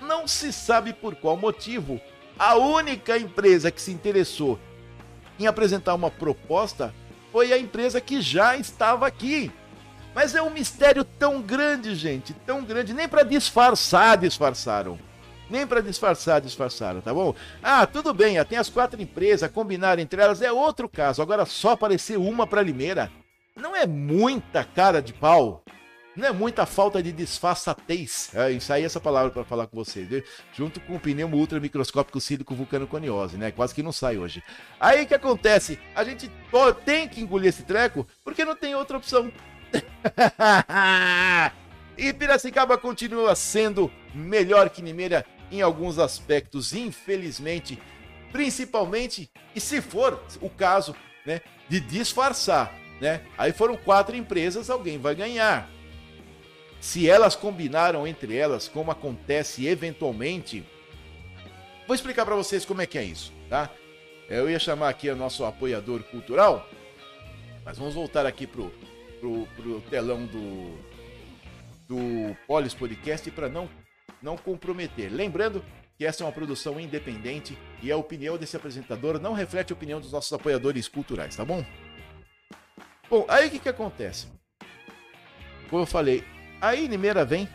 não se sabe por qual motivo. A única empresa que se interessou em apresentar uma proposta foi a empresa que já estava aqui. Mas é um mistério tão grande, gente, tão grande, nem para disfarçar disfarçaram. Nem para disfarçar disfarçaram, tá bom? Ah, tudo bem, tem as quatro empresas, combinar entre elas é outro caso. Agora só aparecer uma para Limeira. É muita cara de pau? Não é muita falta de disfarçatez. É, é essa palavra para falar com você. Viu? Junto com o pneu ultra microscópico sílico vulcanoconiose, né? Quase que não sai hoje. Aí o que acontece? A gente tem que engolir esse treco porque não tem outra opção. e Piracicaba continua sendo melhor que Nimeira em alguns aspectos, infelizmente. Principalmente, e se for o caso, né, de disfarçar, né? Aí foram quatro empresas, alguém vai ganhar se elas combinaram entre elas, como acontece eventualmente. Vou explicar para vocês como é que é isso, tá? Eu ia chamar aqui o nosso apoiador cultural, mas vamos voltar aqui pro, pro, pro telão do, do Polis Podcast para não, não comprometer. Lembrando que essa é uma produção independente e a opinião desse apresentador não reflete a opinião dos nossos apoiadores culturais, tá bom? Bom, aí o que, que acontece? Como eu falei, a Limeira vem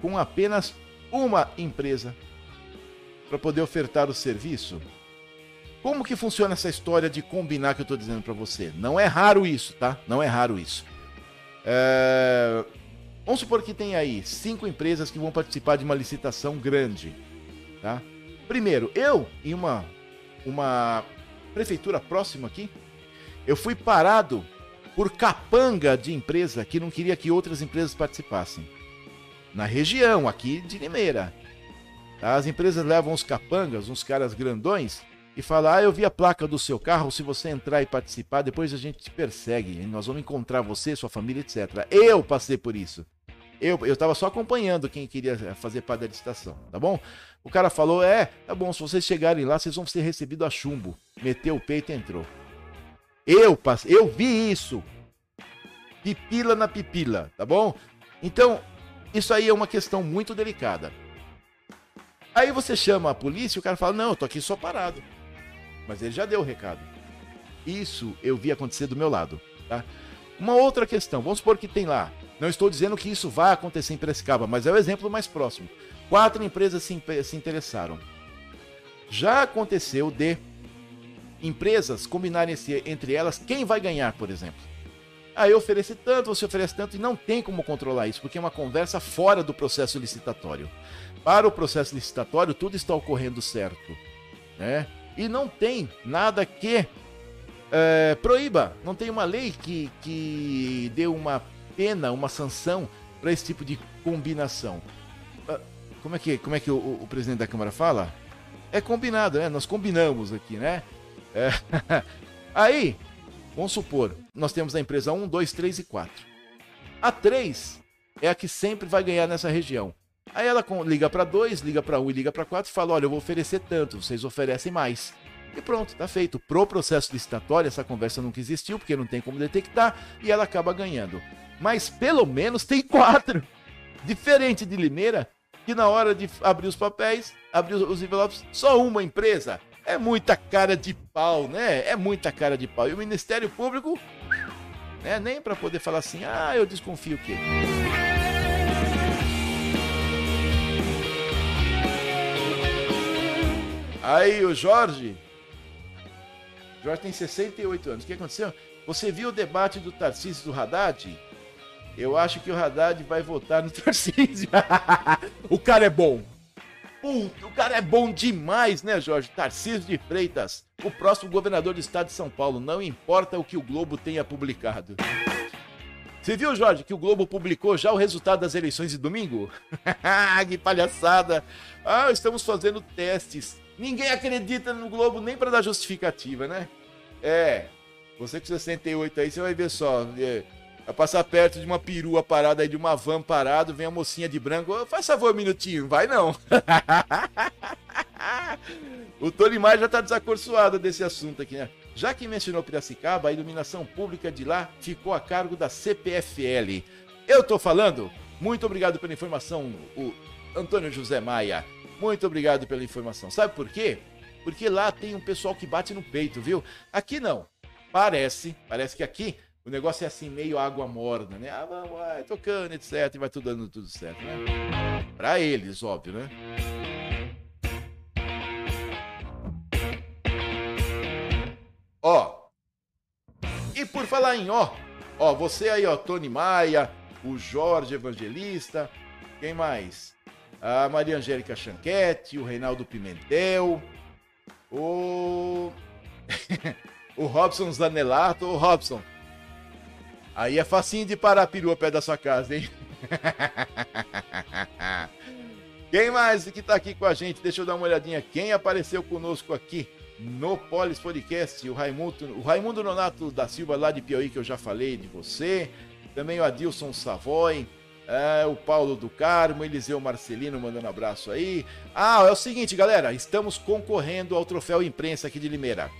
com apenas uma empresa para poder ofertar o serviço. Como que funciona essa história de combinar que eu estou dizendo para você? Não é raro isso, tá? Não é raro isso. É... Vamos supor que tem aí cinco empresas que vão participar de uma licitação grande, tá? Primeiro, eu em uma uma prefeitura próxima aqui, eu fui parado por capanga de empresa que não queria que outras empresas participassem. Na região aqui de Limeira. As empresas levam os capangas, uns caras grandões, e falam: Ah, eu vi a placa do seu carro, se você entrar e participar, depois a gente te persegue, nós vamos encontrar você, sua família, etc. Eu passei por isso. Eu, eu tava só acompanhando quem queria fazer parte da licitação, tá bom? O cara falou: é, tá bom, se vocês chegarem lá, vocês vão ser recebidos a chumbo. Meteu o peito e entrou. Eu, eu vi isso. Pipila na pipila, tá bom? Então, isso aí é uma questão muito delicada. Aí você chama a polícia e o cara fala: Não, eu tô aqui só parado. Mas ele já deu o recado. Isso eu vi acontecer do meu lado, tá? Uma outra questão, vamos supor que tem lá. Não estou dizendo que isso vai acontecer em Piracicaba, mas é o exemplo mais próximo. Quatro empresas se, se interessaram. Já aconteceu de empresas combinarem entre elas quem vai ganhar, por exemplo. Aí eu ofereci tanto, você oferece tanto, e não tem como controlar isso, porque é uma conversa fora do processo licitatório. Para o processo licitatório, tudo está ocorrendo certo. Né? E não tem nada que é, proíba, não tem uma lei que, que dê uma pena, uma sanção para esse tipo de combinação. Ah, como é que, como é que o, o, presidente da Câmara fala? É combinado, né? Nós combinamos aqui, né? É. Aí, vamos supor, nós temos a empresa 1, 2, 3 e 4. A 3 é a que sempre vai ganhar nessa região. Aí ela liga para 2, liga para 1 e liga para 4 e fala: Olha, eu vou oferecer tanto, vocês oferecem mais. E pronto, tá feito. Pro processo licitatório, essa conversa nunca existiu, porque não tem como detectar, e ela acaba ganhando. Mas pelo menos tem quatro. Diferente de Limeira, que na hora de abrir os papéis, abrir os envelopes, só uma empresa. É muita cara de pau, né? É muita cara de pau. E o Ministério Público, né, nem para poder falar assim, ah, eu desconfio que. Aí o Jorge. Jorge tem 68 anos. O que aconteceu? Você viu o debate do Tarcísio do Haddad? Eu acho que o Haddad vai votar no Tarcísio. o cara é bom. Puta, o cara é bom demais, né, Jorge? Tarcísio de Freitas, o próximo governador do estado de São Paulo. Não importa o que o Globo tenha publicado. Você viu, Jorge, que o Globo publicou já o resultado das eleições de domingo? que palhaçada! Ah, estamos fazendo testes. Ninguém acredita no Globo nem para dar justificativa, né? É, você com 68 aí, você vai ver só. É, Vai passar perto de uma perua parada aí, de uma van parado, vem a mocinha de branco. Faz favor um minutinho, vai não. o Tony Maia já tá desacorçoado desse assunto aqui, né? Já que mencionou Piracicaba, a iluminação pública de lá ficou a cargo da CPFL. Eu tô falando? Muito obrigado pela informação, o Antônio José Maia. Muito obrigado pela informação. Sabe por quê? Porque lá tem um pessoal que bate no peito, viu? Aqui não. Parece, parece que aqui o negócio é assim, meio água morna, né? Ah, vamos, vai, tocando, etc. E vai tudo dando tudo certo, né? Pra eles, óbvio, né? Ó. E por falar em ó, ó, você aí, ó, Tony Maia, o Jorge Evangelista, quem mais? A Maria Angélica Chanquete, o Reinaldo Pimentel, o. o Robson Zanelato. Ô, Robson, Aí é facinho de parar a perua perto da sua casa, hein? Quem mais que tá aqui com a gente? Deixa eu dar uma olhadinha. Quem apareceu conosco aqui no Polis Podcast? O Raimundo, o Raimundo Nonato da Silva, lá de Piauí, que eu já falei de você. Também o Adilson Savoy. É, o Paulo do Carmo, Eliseu Marcelino mandando abraço aí. Ah, é o seguinte, galera, estamos concorrendo ao troféu imprensa aqui de Limeira.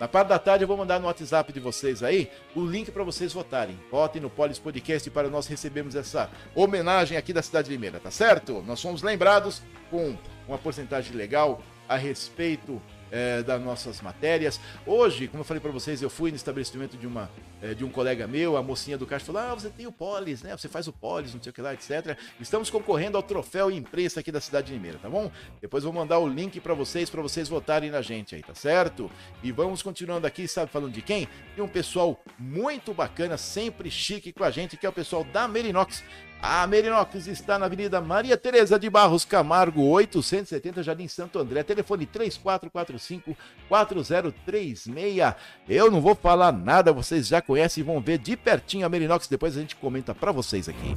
Na parte da tarde eu vou mandar no WhatsApp de vocês aí o link para vocês votarem. Votem no Polis Podcast para nós recebermos essa homenagem aqui da cidade de Limeira, tá certo? Nós somos lembrados com uma porcentagem legal a respeito é, das nossas matérias. Hoje, como eu falei para vocês, eu fui no estabelecimento de, uma, é, de um colega meu, a mocinha do caixa falou: Ah, você tem o Polis, né? Você faz o Polis, não sei o que lá, etc. Estamos concorrendo ao troféu imprensa aqui da cidade de Limeira, tá bom? Depois vou mandar o link para vocês, para vocês votarem na gente aí, tá certo? E vamos continuando aqui, sabe falando de quem? De um pessoal muito bacana, sempre chique com a gente, que é o pessoal da Merinox. A Merinox está na Avenida Maria Tereza de Barros Camargo, 870, Jardim Santo André. Telefone 3445-4036. Eu não vou falar nada, vocês já conhecem e vão ver de pertinho a Merinox. Depois a gente comenta para vocês aqui.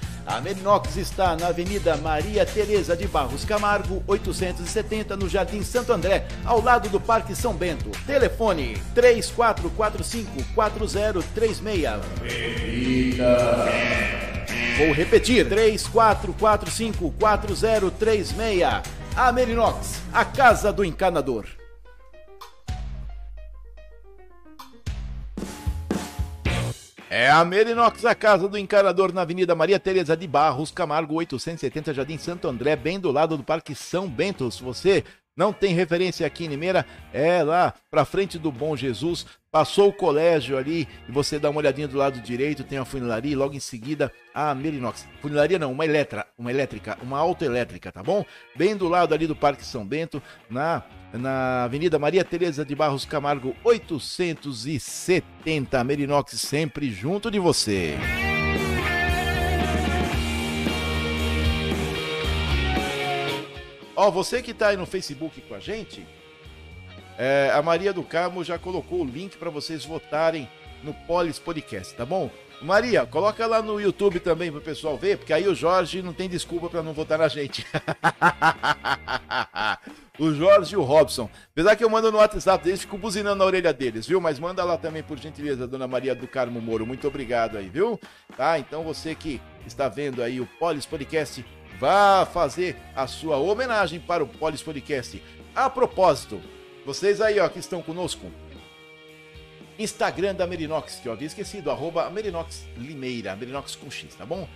A Merinox está na Avenida Maria Tereza de Barros Camargo, 870, no Jardim Santo André, ao lado do Parque São Bento. Telefone 3445-4036. Vou repetir: 3445-4036. A Merinox, a casa do encanador. É a Merinox, a casa do encanador na Avenida Maria Tereza de Barros, Camargo 870, Jardim Santo André, bem do lado do Parque São Bento. Se você não tem referência aqui em Limeira, é lá pra frente do Bom Jesus, passou o colégio ali e você dá uma olhadinha do lado direito, tem a funilaria e logo em seguida a Merinox. Funilaria não, uma elétrica, uma elétrica, uma autoelétrica, tá bom? Bem do lado ali do Parque São Bento, na na Avenida Maria Tereza de Barros Camargo 870, Merinox sempre junto de você. Ó, você que tá aí no Facebook com a gente, é, a Maria do Carmo já colocou o link para vocês votarem no Polis Podcast, tá bom? Maria, coloca lá no YouTube também pro pessoal ver, porque aí o Jorge não tem desculpa para não votar na gente. o Jorge e o Robson. Apesar que eu mando no WhatsApp deles, fico buzinando na orelha deles, viu? Mas manda lá também, por gentileza, Dona Maria do Carmo Moro. Muito obrigado aí, viu? Tá? Então você que está vendo aí o Polis Podcast, vá fazer a sua homenagem para o Polis Podcast. A propósito, vocês aí, ó, que estão conosco, Instagram da Merinox, que eu havia esquecido, arroba Merinox Limeira, Merinox com X, tá bom?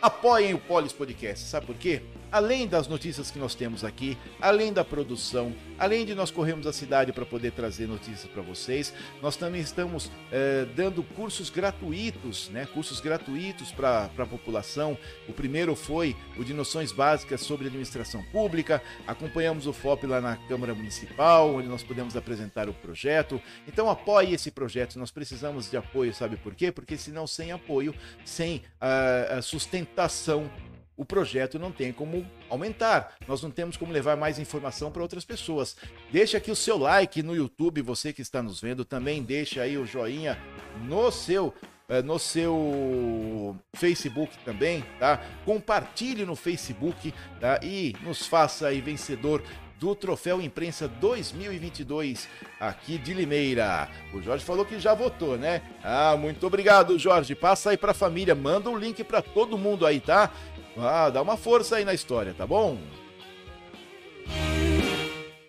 Apoiem o Polis Podcast, sabe por quê? Além das notícias que nós temos aqui, além da produção, além de nós corrermos a cidade para poder trazer notícias para vocês, nós também estamos é, dando cursos gratuitos, né? Cursos gratuitos para a população. O primeiro foi o de noções básicas sobre administração pública. Acompanhamos o FOP lá na Câmara Municipal, onde nós podemos apresentar o projeto. Então apoie esse projeto. Nós precisamos de apoio, sabe por quê? Porque senão sem apoio, sem a sustentação o projeto não tem como aumentar. Nós não temos como levar mais informação para outras pessoas. Deixa aqui o seu like no YouTube, você que está nos vendo, também deixa aí o joinha no seu eh, no seu Facebook também, tá? Compartilhe no Facebook, tá? E nos faça aí vencedor do Troféu Imprensa 2022 aqui de Limeira. O Jorge falou que já votou, né? Ah, muito obrigado, Jorge. Passa aí para a família, manda um link para todo mundo aí, tá? Ah, dá uma força aí na história, tá bom?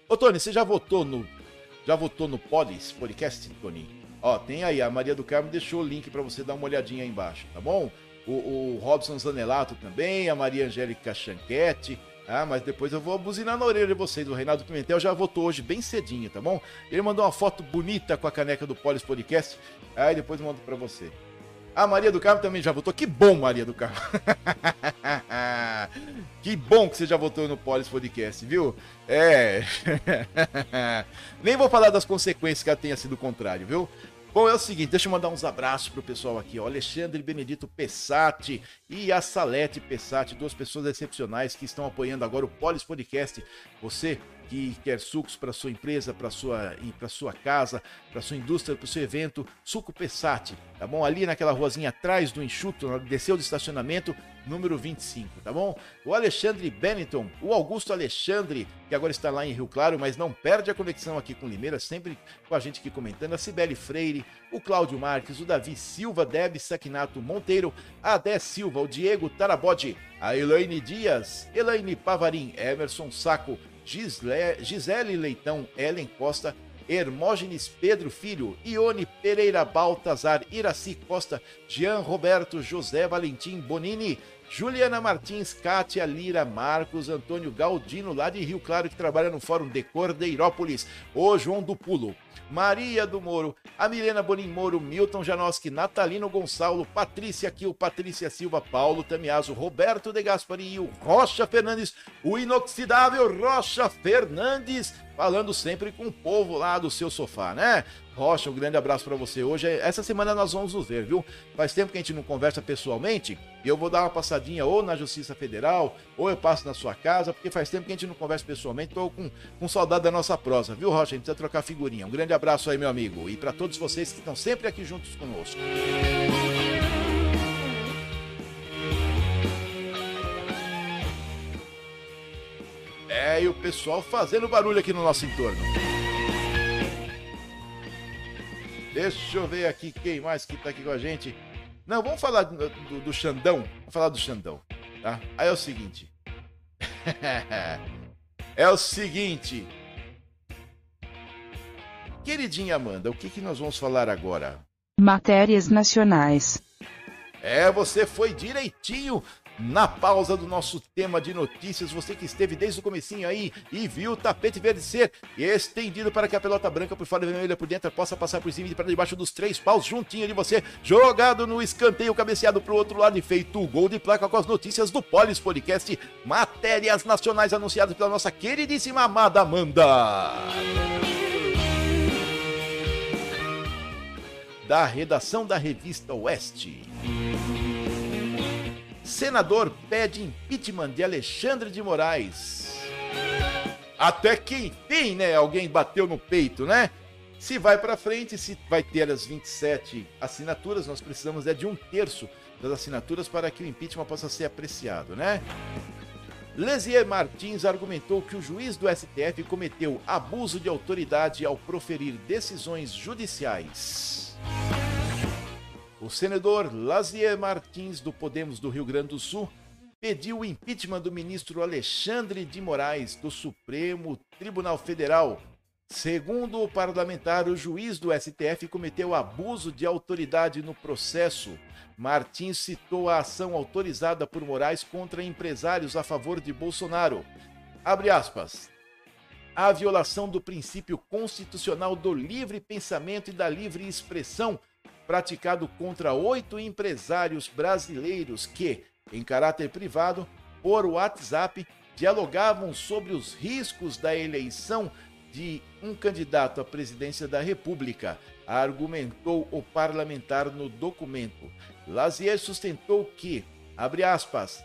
Ô, Tony, você já votou no. Já votou no Polis, Podcast, Tony? Ó, tem aí, a Maria do Carmo deixou o link para você dar uma olhadinha aí embaixo, tá bom? O, o Robson Zanelato também, a Maria Angélica Chanquete. Ah, mas depois eu vou buzinar na orelha de vocês. O Reinaldo Pimentel já votou hoje bem cedinho, tá bom? Ele mandou uma foto bonita com a caneca do Polis Podcast. Aí depois eu mando pra você. A Maria do Carmo também já votou. Que bom, Maria do Carmo. que bom que você já votou no Polis Podcast, viu? É. Nem vou falar das consequências que ela tenha sido o contrário, viu? Bom, é o seguinte, deixa eu mandar uns abraços pro pessoal aqui, ó. Alexandre Benedito Pessati e a Salete Pessati, duas pessoas excepcionais que estão apoiando agora o Polis Podcast. Você que quer sucos para sua empresa, para sua para sua casa, para sua indústria, para o seu evento, Suco Pessati, tá bom? Ali naquela ruazinha atrás do enxuto, desceu do estacionamento, número 25, tá bom? O Alexandre Benetton, o Augusto Alexandre, que agora está lá em Rio Claro, mas não perde a conexão aqui com Limeira, sempre com a gente aqui comentando, a Cibele Freire, o Cláudio Marques, o Davi Silva, Deb Saquinato Monteiro, a Adé Silva, o Diego Tarabode, a Elaine Dias, Elaine Pavarim, Emerson Saco, Gisele Leitão, Ellen Costa, Hermógenes Pedro Filho, Ione Pereira Baltazar, Iraci Costa, Jean Roberto José Valentim Bonini, Juliana Martins, Kátia Lira, Marcos Antônio Galdino, lá de Rio Claro, que trabalha no Fórum de Cordeirópolis, o João do Pulo, Maria do Moro, a Milena Bonim Moro, Milton Janoski, Natalino Gonçalo, Patrícia Kiel, Patrícia Silva, Paulo Tamiaso, Roberto de Gaspari e o Rocha Fernandes, o inoxidável Rocha Fernandes, falando sempre com o povo lá do seu sofá, né? Rocha, um grande abraço para você. Hoje, essa semana nós vamos nos ver, viu? Faz tempo que a gente não conversa pessoalmente eu vou dar uma passadinha ou na Justiça Federal ou eu passo na sua casa, porque faz tempo que a gente não conversa pessoalmente. Tô com, com saudade da nossa prosa, viu, Rocha? A gente precisa trocar figurinha. Um grande abraço aí, meu amigo. E para todos vocês que estão sempre aqui juntos conosco. É, e o pessoal fazendo barulho aqui no nosso entorno. Deixa eu ver aqui quem mais que tá aqui com a gente. Não, vamos falar do, do, do Xandão. Vamos falar do Xandão, tá? Aí é o seguinte. é o seguinte. Queridinha Amanda, o que, que nós vamos falar agora? Matérias nacionais. É, você foi direitinho na pausa do nosso tema de notícias. Você que esteve desde o comecinho aí e viu o tapete verde ser estendido para que a pelota branca por fora e vermelha por dentro possa passar por cima e para debaixo dos três paus, juntinho de você, jogado no escanteio, cabeceado para o outro lado e feito o gol de placa com as notícias do Polis Podcast, matérias nacionais anunciadas pela nossa queridíssima amada Amanda. Da redação da revista Oeste. Senador pede impeachment de Alexandre de Moraes. Até que enfim, né? Alguém bateu no peito, né? Se vai para frente, se vai ter as 27 assinaturas, nós precisamos é de um terço das assinaturas para que o impeachment possa ser apreciado, né? Lesier Martins argumentou que o juiz do STF cometeu abuso de autoridade ao proferir decisões judiciais. O senador Lazier Martins, do Podemos do Rio Grande do Sul, pediu o impeachment do ministro Alexandre de Moraes, do Supremo Tribunal Federal. Segundo o parlamentar, o juiz do STF cometeu abuso de autoridade no processo. Martins citou a ação autorizada por Moraes contra empresários a favor de Bolsonaro. Abre aspas. A violação do princípio constitucional do livre pensamento e da livre expressão praticado contra oito empresários brasileiros que, em caráter privado, por WhatsApp, dialogavam sobre os riscos da eleição de um candidato à presidência da República, argumentou o parlamentar no documento. Lazier sustentou que, abre aspas,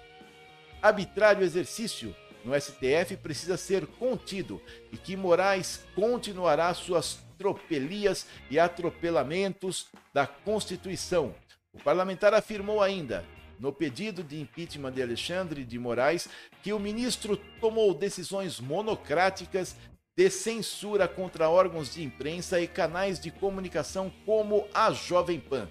arbitrário exercício no STF precisa ser contido e que Moraes continuará suas tropelias e atropelamentos da Constituição. O parlamentar afirmou ainda, no pedido de impeachment de Alexandre de Moraes, que o ministro tomou decisões monocráticas de censura contra órgãos de imprensa e canais de comunicação como a Jovem Pan,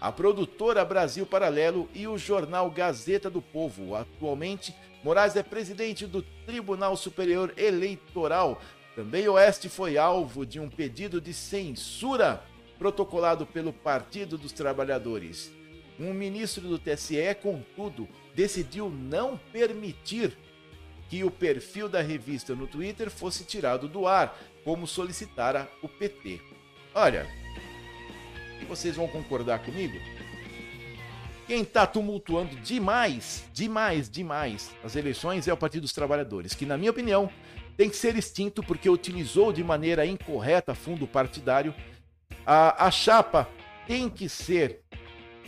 a produtora Brasil Paralelo e o jornal Gazeta do Povo. Atualmente, Moraes é presidente do Tribunal Superior Eleitoral, também Oeste foi alvo de um pedido de censura protocolado pelo Partido dos Trabalhadores. Um ministro do TSE, contudo, decidiu não permitir que o perfil da revista no Twitter fosse tirado do ar, como solicitara o PT. Olha, vocês vão concordar comigo? Quem está tumultuando demais, demais, demais as eleições é o Partido dos Trabalhadores, que, na minha opinião, tem que ser extinto porque utilizou de maneira incorreta fundo partidário. A, a chapa tem que ser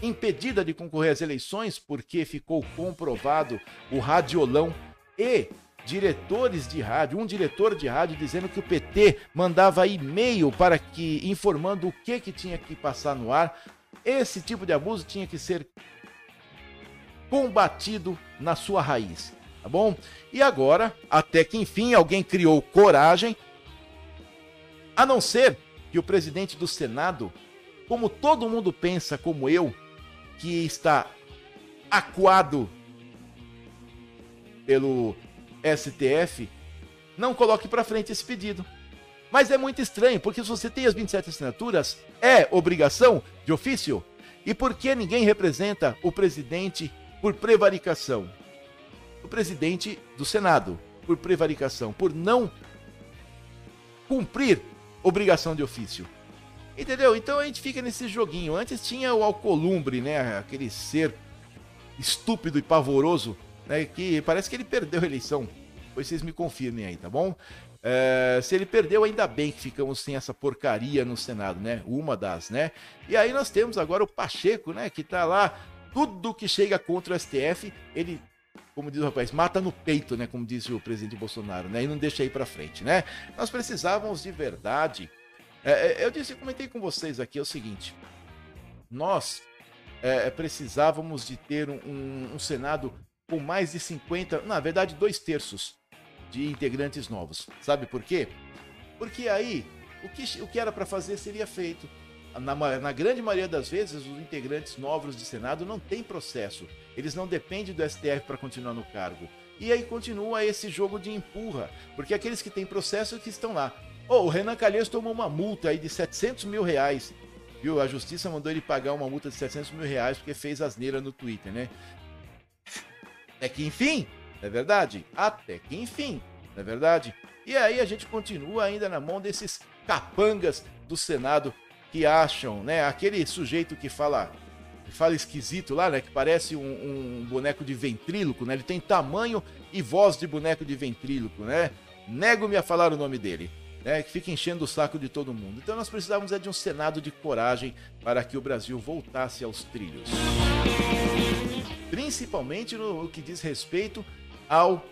impedida de concorrer às eleições porque ficou comprovado o radiolão e diretores de rádio, um diretor de rádio dizendo que o PT mandava e-mail para que informando o que que tinha que passar no ar. Esse tipo de abuso tinha que ser combatido na sua raiz tá bom? E agora, até que enfim alguém criou coragem, a não ser que o presidente do Senado, como todo mundo pensa, como eu, que está acuado pelo STF, não coloque para frente esse pedido. Mas é muito estranho, porque se você tem as 27 assinaturas, é obrigação de ofício. E por que ninguém representa o presidente por prevaricação? o presidente do Senado por prevaricação, por não cumprir obrigação de ofício. Entendeu? Então a gente fica nesse joguinho. Antes tinha o Alcolumbre, né? Aquele ser estúpido e pavoroso, né? Que parece que ele perdeu a eleição. Depois vocês me confirmem aí, tá bom? É, se ele perdeu, ainda bem que ficamos sem essa porcaria no Senado, né? Uma das, né? E aí nós temos agora o Pacheco, né? Que tá lá, tudo que chega contra o STF, ele como diz o rapaz, mata no peito, né? Como disse o presidente Bolsonaro, né? E não deixa ir para frente, né? Nós precisávamos de verdade. É, eu disse, comentei com vocês aqui é o seguinte: nós é, precisávamos de ter um, um, Senado com mais de 50, na verdade, dois terços de integrantes novos. Sabe por quê? Porque aí o que, o que era para fazer seria feito. Na, na, grande maioria das vezes, os integrantes novos de Senado não têm processo. Eles não dependem do STF para continuar no cargo. E aí continua esse jogo de empurra, porque aqueles que têm processo que estão lá. Oh, o Renan Calheiros tomou uma multa aí de 700 mil reais. Viu? A justiça mandou ele pagar uma multa de 700 mil reais porque fez asneira no Twitter, né? Até que enfim, é verdade? Até que enfim, não é verdade? E aí a gente continua ainda na mão desses capangas do Senado que acham, né? Aquele sujeito que fala fala esquisito lá, né? Que parece um, um, boneco de ventríloco, né? Ele tem tamanho e voz de boneco de ventríloco, né? Nego-me a falar o nome dele. Né, que fica enchendo o saco de todo mundo. Então nós precisávamos é de um Senado de coragem para que o Brasil voltasse aos trilhos. Principalmente no que diz respeito ao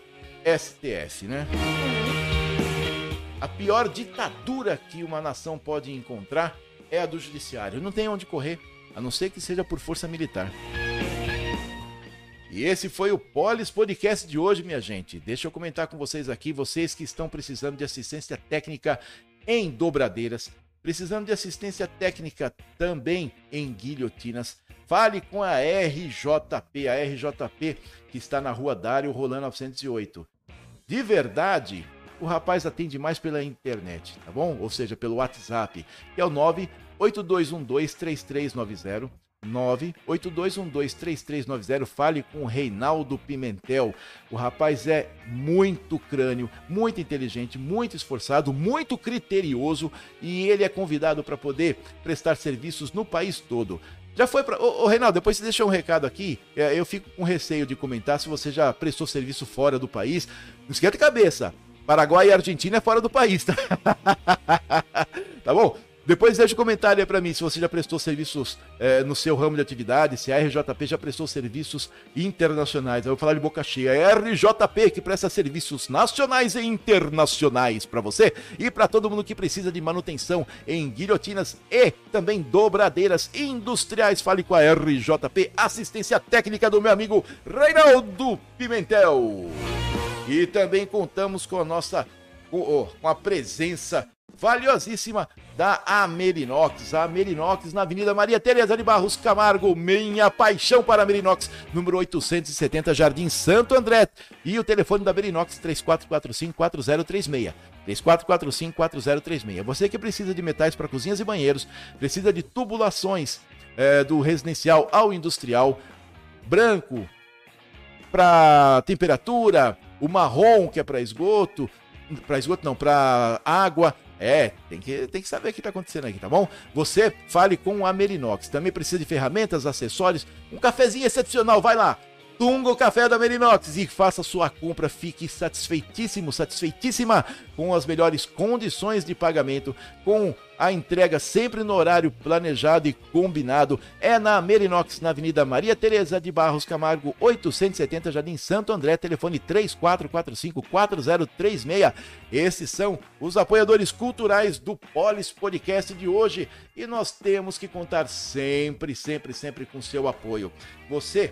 STF, né? A pior ditadura que uma nação pode encontrar é a do judiciário. Não tem onde correr, a não ser que seja por força militar. E esse foi o Polis Podcast de hoje, minha gente. Deixa eu comentar com vocês aqui, vocês que estão precisando de assistência técnica em dobradeiras, precisando de assistência técnica também em guilhotinas. Fale com a RJP, a RJP que está na rua Dário Rolando 908. De verdade, o rapaz atende mais pela internet, tá bom? Ou seja, pelo WhatsApp, que é o 982123390. 982123390. Fale com o Reinaldo Pimentel. O rapaz é muito crânio, muito inteligente, muito esforçado, muito criterioso e ele é convidado para poder prestar serviços no país todo. Já foi para. Ô, Reinaldo, depois você deixa um recado aqui. É, eu fico com receio de comentar se você já prestou serviço fora do país. Não esquenta a cabeça. Paraguai e Argentina é fora do país, tá? tá bom? Depois deixa um comentário aí para mim se você já prestou serviços é, no seu ramo de atividade, se a RJP já prestou serviços internacionais. Eu vou falar de boca cheia. É a RJP que presta serviços nacionais e internacionais para você e para todo mundo que precisa de manutenção em guilhotinas e também dobradeiras industriais. Fale com a RJP, assistência técnica do meu amigo Reinaldo Pimentel. E também contamos com a nossa com a presença valiosíssima da Amerinox. A Amerinox na Avenida Maria Tereza de Barros Camargo, minha paixão para a Amerinox, número 870 Jardim Santo André. E o telefone da Amerinox 3445-4036. 3445-4036. Você que precisa de metais para cozinhas e banheiros, precisa de tubulações é, do residencial ao industrial, branco para temperatura, o marrom que é para esgoto, para esgoto não, para água. É, tem que, tem que saber o que está acontecendo aqui, tá bom? Você fale com a Merinox. Também precisa de ferramentas, acessórios, um cafezinho excepcional. Vai lá, Tunga o Café da Merinox e faça sua compra. Fique satisfeitíssimo, satisfeitíssima com as melhores condições de pagamento, com a entrega sempre no horário planejado e combinado. É na Merinox, na Avenida Maria Tereza de Barros Camargo, 870 Jardim Santo André, telefone 3445-4036. Esses são os apoiadores culturais do Polis Podcast de hoje e nós temos que contar sempre, sempre, sempre com seu apoio. Você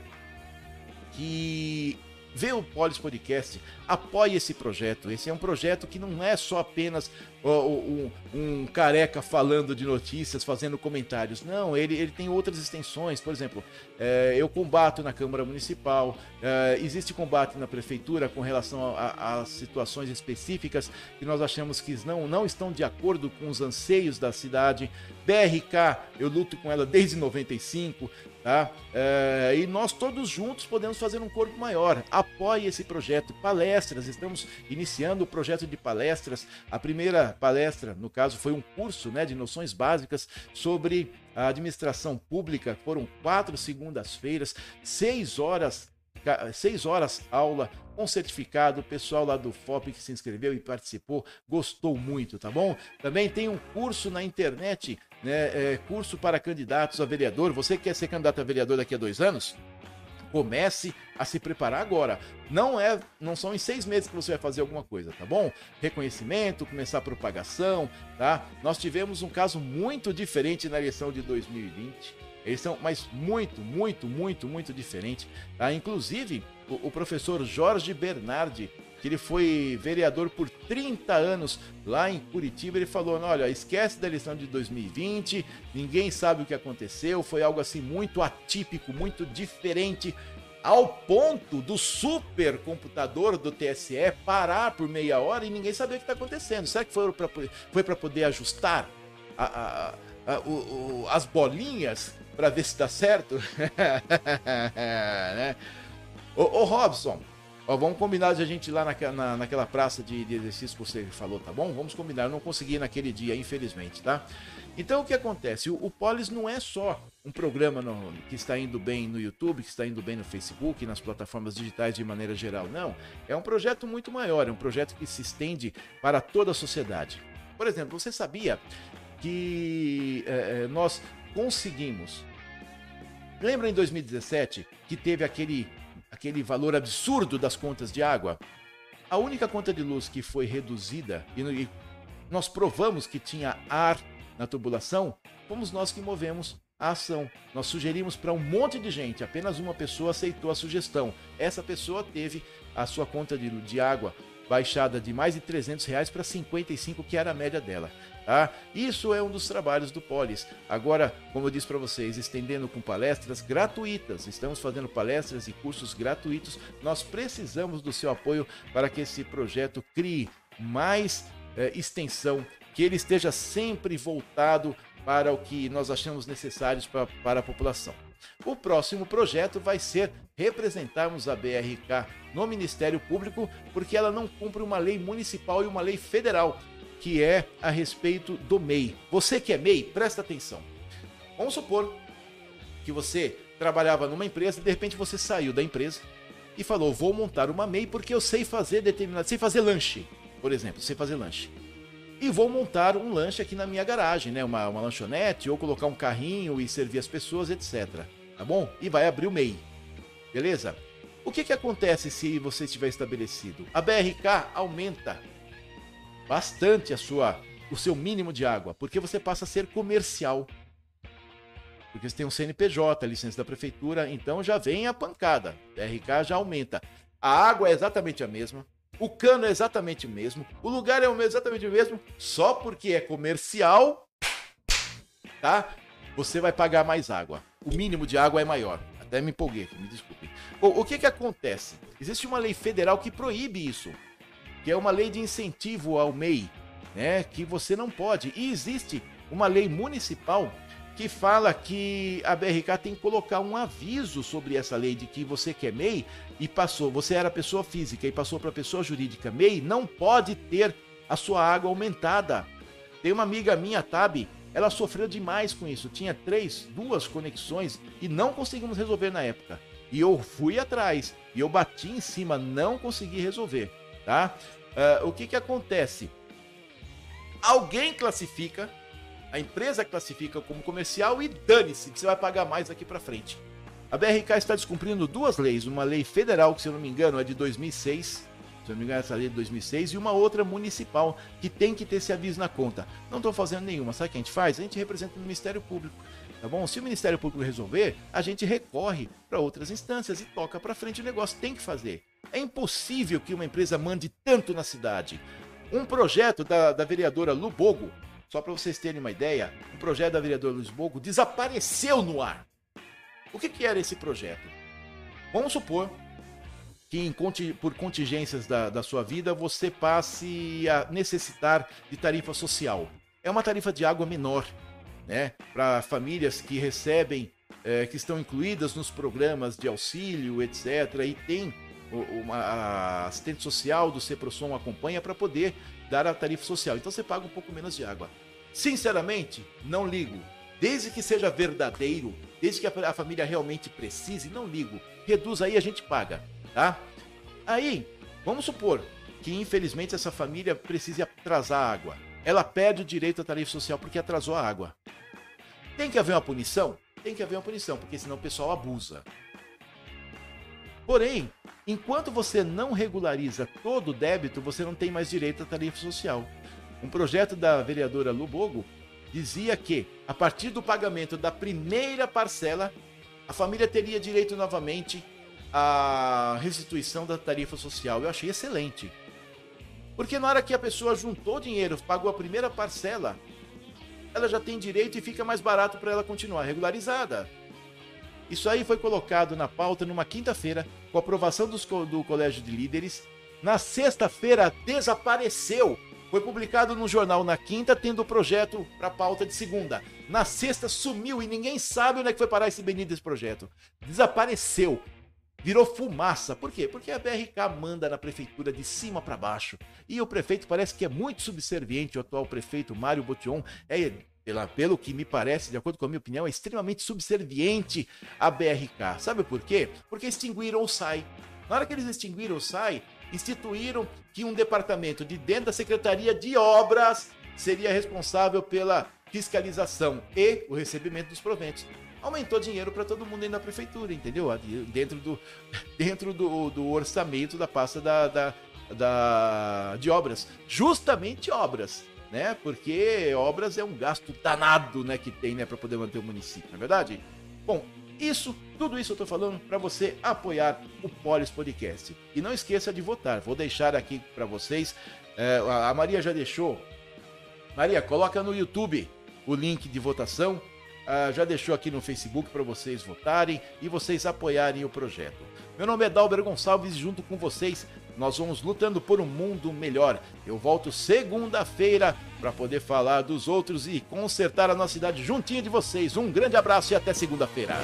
que vê o Polis Podcast, apoie esse projeto. Esse é um projeto que não é só apenas um, um, careca falando de notícias, fazendo comentários. Não, ele, ele tem outras extensões. Por exemplo, é, eu combato na Câmara Municipal, é, existe combate na Prefeitura com relação a, a, situações específicas que nós achamos que não, não estão de acordo com os anseios da cidade. BRK, eu luto com ela desde 95. Tá? É, e nós todos juntos podemos fazer um corpo maior. Apoie esse projeto. Palestras, estamos iniciando o projeto de palestras. A primeira palestra, no caso, foi um curso né, de noções básicas sobre a administração pública. Foram quatro segundas-feiras, seis horas seis horas aula com certificado. O pessoal lá do FOP que se inscreveu e participou gostou muito, tá bom? Também tem um curso na internet, né? É, curso para candidatos a vereador. Você quer ser candidato a vereador daqui a dois anos? Comece a se preparar agora. Não é, não são em seis meses que você vai fazer alguma coisa, tá bom? Reconhecimento, começar a propagação, tá? Nós tivemos um caso muito diferente na eleição de 2020. Eles são, mas muito, muito, muito, muito diferente. Tá? Inclusive, o, o professor Jorge Bernardi, que ele foi vereador por 30 anos lá em Curitiba, ele falou: olha, esquece da eleição de 2020, ninguém sabe o que aconteceu, foi algo assim muito atípico, muito diferente, ao ponto do supercomputador do TSE parar por meia hora e ninguém sabia o que está acontecendo. Será que foi para poder ajustar a, a, a, o, o, as bolinhas para ver se dá certo? né? Ô Robson, Ó, vamos combinar de a gente ir lá naquela, na, naquela praça de, de, exercício que você falou, tá bom? Vamos combinar. Eu não consegui naquele dia, infelizmente, tá? Então o que acontece? O, o Polis não é só um programa no, que está indo bem no YouTube, que está indo bem no Facebook, nas plataformas digitais de maneira geral. Não. É um projeto muito maior, é um projeto que se estende para toda a sociedade. Por exemplo, você sabia que é, nós conseguimos. Lembra em 2017 que teve aquele aquele valor absurdo das contas de água. A única conta de luz que foi reduzida e nós provamos que tinha ar na tubulação, fomos nós que movemos a ação. Nós sugerimos para um monte de gente, apenas uma pessoa aceitou a sugestão. Essa pessoa teve a sua conta de, de água baixada de mais de 300 reais para 55, que era a média dela. Tá? Isso é um dos trabalhos do Polis. Agora, como eu disse para vocês, estendendo com palestras gratuitas. Estamos fazendo palestras e cursos gratuitos. Nós precisamos do seu apoio para que esse projeto crie mais é, extensão, que ele esteja sempre voltado para o que nós achamos necessários para, para a população. O próximo projeto vai ser representarmos a BRK no Ministério Público, porque ela não cumpre uma lei municipal e uma lei federal que é a respeito do MEI. Você que é MEI, presta atenção. Vamos supor que você trabalhava numa empresa e de repente você saiu da empresa e falou: "Vou montar uma MEI porque eu sei fazer determinado, sei fazer lanche, por exemplo, sei fazer lanche. E vou montar um lanche aqui na minha garagem, né? Uma, uma lanchonete ou colocar um carrinho e servir as pessoas, etc. Tá bom? E vai abrir o MEI. Beleza? O que, que acontece se você estiver estabelecido? A BRK aumenta bastante a sua o seu mínimo de água, porque você passa a ser comercial. Porque você tem um CNPJ, licença da prefeitura, então já vem a pancada. A RK já aumenta. A água é exatamente a mesma, o cano é exatamente o mesmo, o lugar é exatamente o mesmo, só porque é comercial, tá? Você vai pagar mais água. O mínimo de água é maior. Até me empolguei me desculpe. O que que acontece? Existe uma lei federal que proíbe isso que é uma lei de incentivo ao MEI, né? Que você não pode. E existe uma lei municipal que fala que a BRK tem que colocar um aviso sobre essa lei de que você que é MEI e passou, você era pessoa física e passou para pessoa jurídica MEI, não pode ter a sua água aumentada. Tem uma amiga minha, Tabi, ela sofreu demais com isso. Tinha três, duas conexões e não conseguimos resolver na época. E eu fui atrás e eu bati em cima, não consegui resolver tá? Uh, o que que acontece? Alguém classifica, a empresa classifica como comercial e dane-se que você vai pagar mais aqui para frente. A BRK está descumprindo duas leis, uma lei federal que se eu não me engano é de 2006, se eu não me engano essa lei é de 2006 e uma outra municipal que tem que ter esse aviso na conta. Não estou fazendo nenhuma, sabe o que a gente faz? A gente representa o Ministério Público tá bom? Se o Ministério Público resolver, a gente recorre para outras instâncias e toca para frente o negócio. Tem que fazer. É impossível que uma empresa mande tanto na cidade. Um projeto da, da vereadora Lubogo, só para vocês terem uma ideia, um projeto da vereadora Lubogo desapareceu no ar. O que, que era esse projeto? Vamos supor que por contingências da, da sua vida você passe a necessitar de tarifa social. É uma tarifa de água menor né, para famílias que recebem, é, que estão incluídas nos programas de auxílio, etc., e tem uma a assistente social do CEPROSOM acompanha para poder dar a tarifa social. Então você paga um pouco menos de água. Sinceramente, não ligo. desde que seja verdadeiro, desde que a família realmente precise, não ligo. Reduz aí, a gente paga, tá? Aí, vamos supor que infelizmente essa família precise atrasar a água. Ela perde o direito à tarifa social porque atrasou a água. Tem que haver uma punição? Tem que haver uma punição, porque senão o pessoal abusa. Porém, enquanto você não regulariza todo o débito, você não tem mais direito à tarifa social. Um projeto da vereadora Lubogo dizia que, a partir do pagamento da primeira parcela, a família teria direito novamente à restituição da tarifa social. Eu achei excelente. Porque na hora que a pessoa juntou dinheiro, pagou a primeira parcela, ela já tem direito e fica mais barato para ela continuar regularizada. Isso aí foi colocado na pauta numa quinta-feira, com aprovação dos, do Colégio de Líderes. Na sexta-feira desapareceu. Foi publicado no jornal na quinta, tendo o projeto para pauta de segunda. Na sexta sumiu e ninguém sabe onde é que foi parar esse benito desse projeto. Desapareceu. Virou fumaça. Por quê? Porque a BRK manda na prefeitura de cima para baixo. E o prefeito parece que é muito subserviente, o atual prefeito Mário Botion é pela, pelo que me parece, de acordo com a minha opinião, é extremamente subserviente à BRK. Sabe por quê? Porque extinguiram o SAI. Na hora que eles extinguiram o SAI, instituíram que um departamento de dentro da Secretaria de Obras seria responsável pela fiscalização e o recebimento dos proventos. Aumentou dinheiro para todo mundo aí na prefeitura, entendeu? Dentro do, dentro do, do orçamento da pasta da, da, da, de obras. Justamente obras né? Porque obras é um gasto danado, né, que tem, né, para poder manter o município, não é verdade? Bom, isso, tudo isso eu tô falando para você apoiar o Polis Podcast. E não esqueça de votar. Vou deixar aqui para vocês. É, a Maria já deixou. Maria, coloca no YouTube o link de votação. Ah, já deixou aqui no Facebook para vocês votarem e vocês apoiarem o projeto. Meu nome é Dalber Gonçalves e junto com vocês nós vamos lutando por um mundo melhor. Eu volto segunda-feira para poder falar dos outros e consertar a nossa cidade juntinho de vocês. Um grande abraço e até segunda-feira.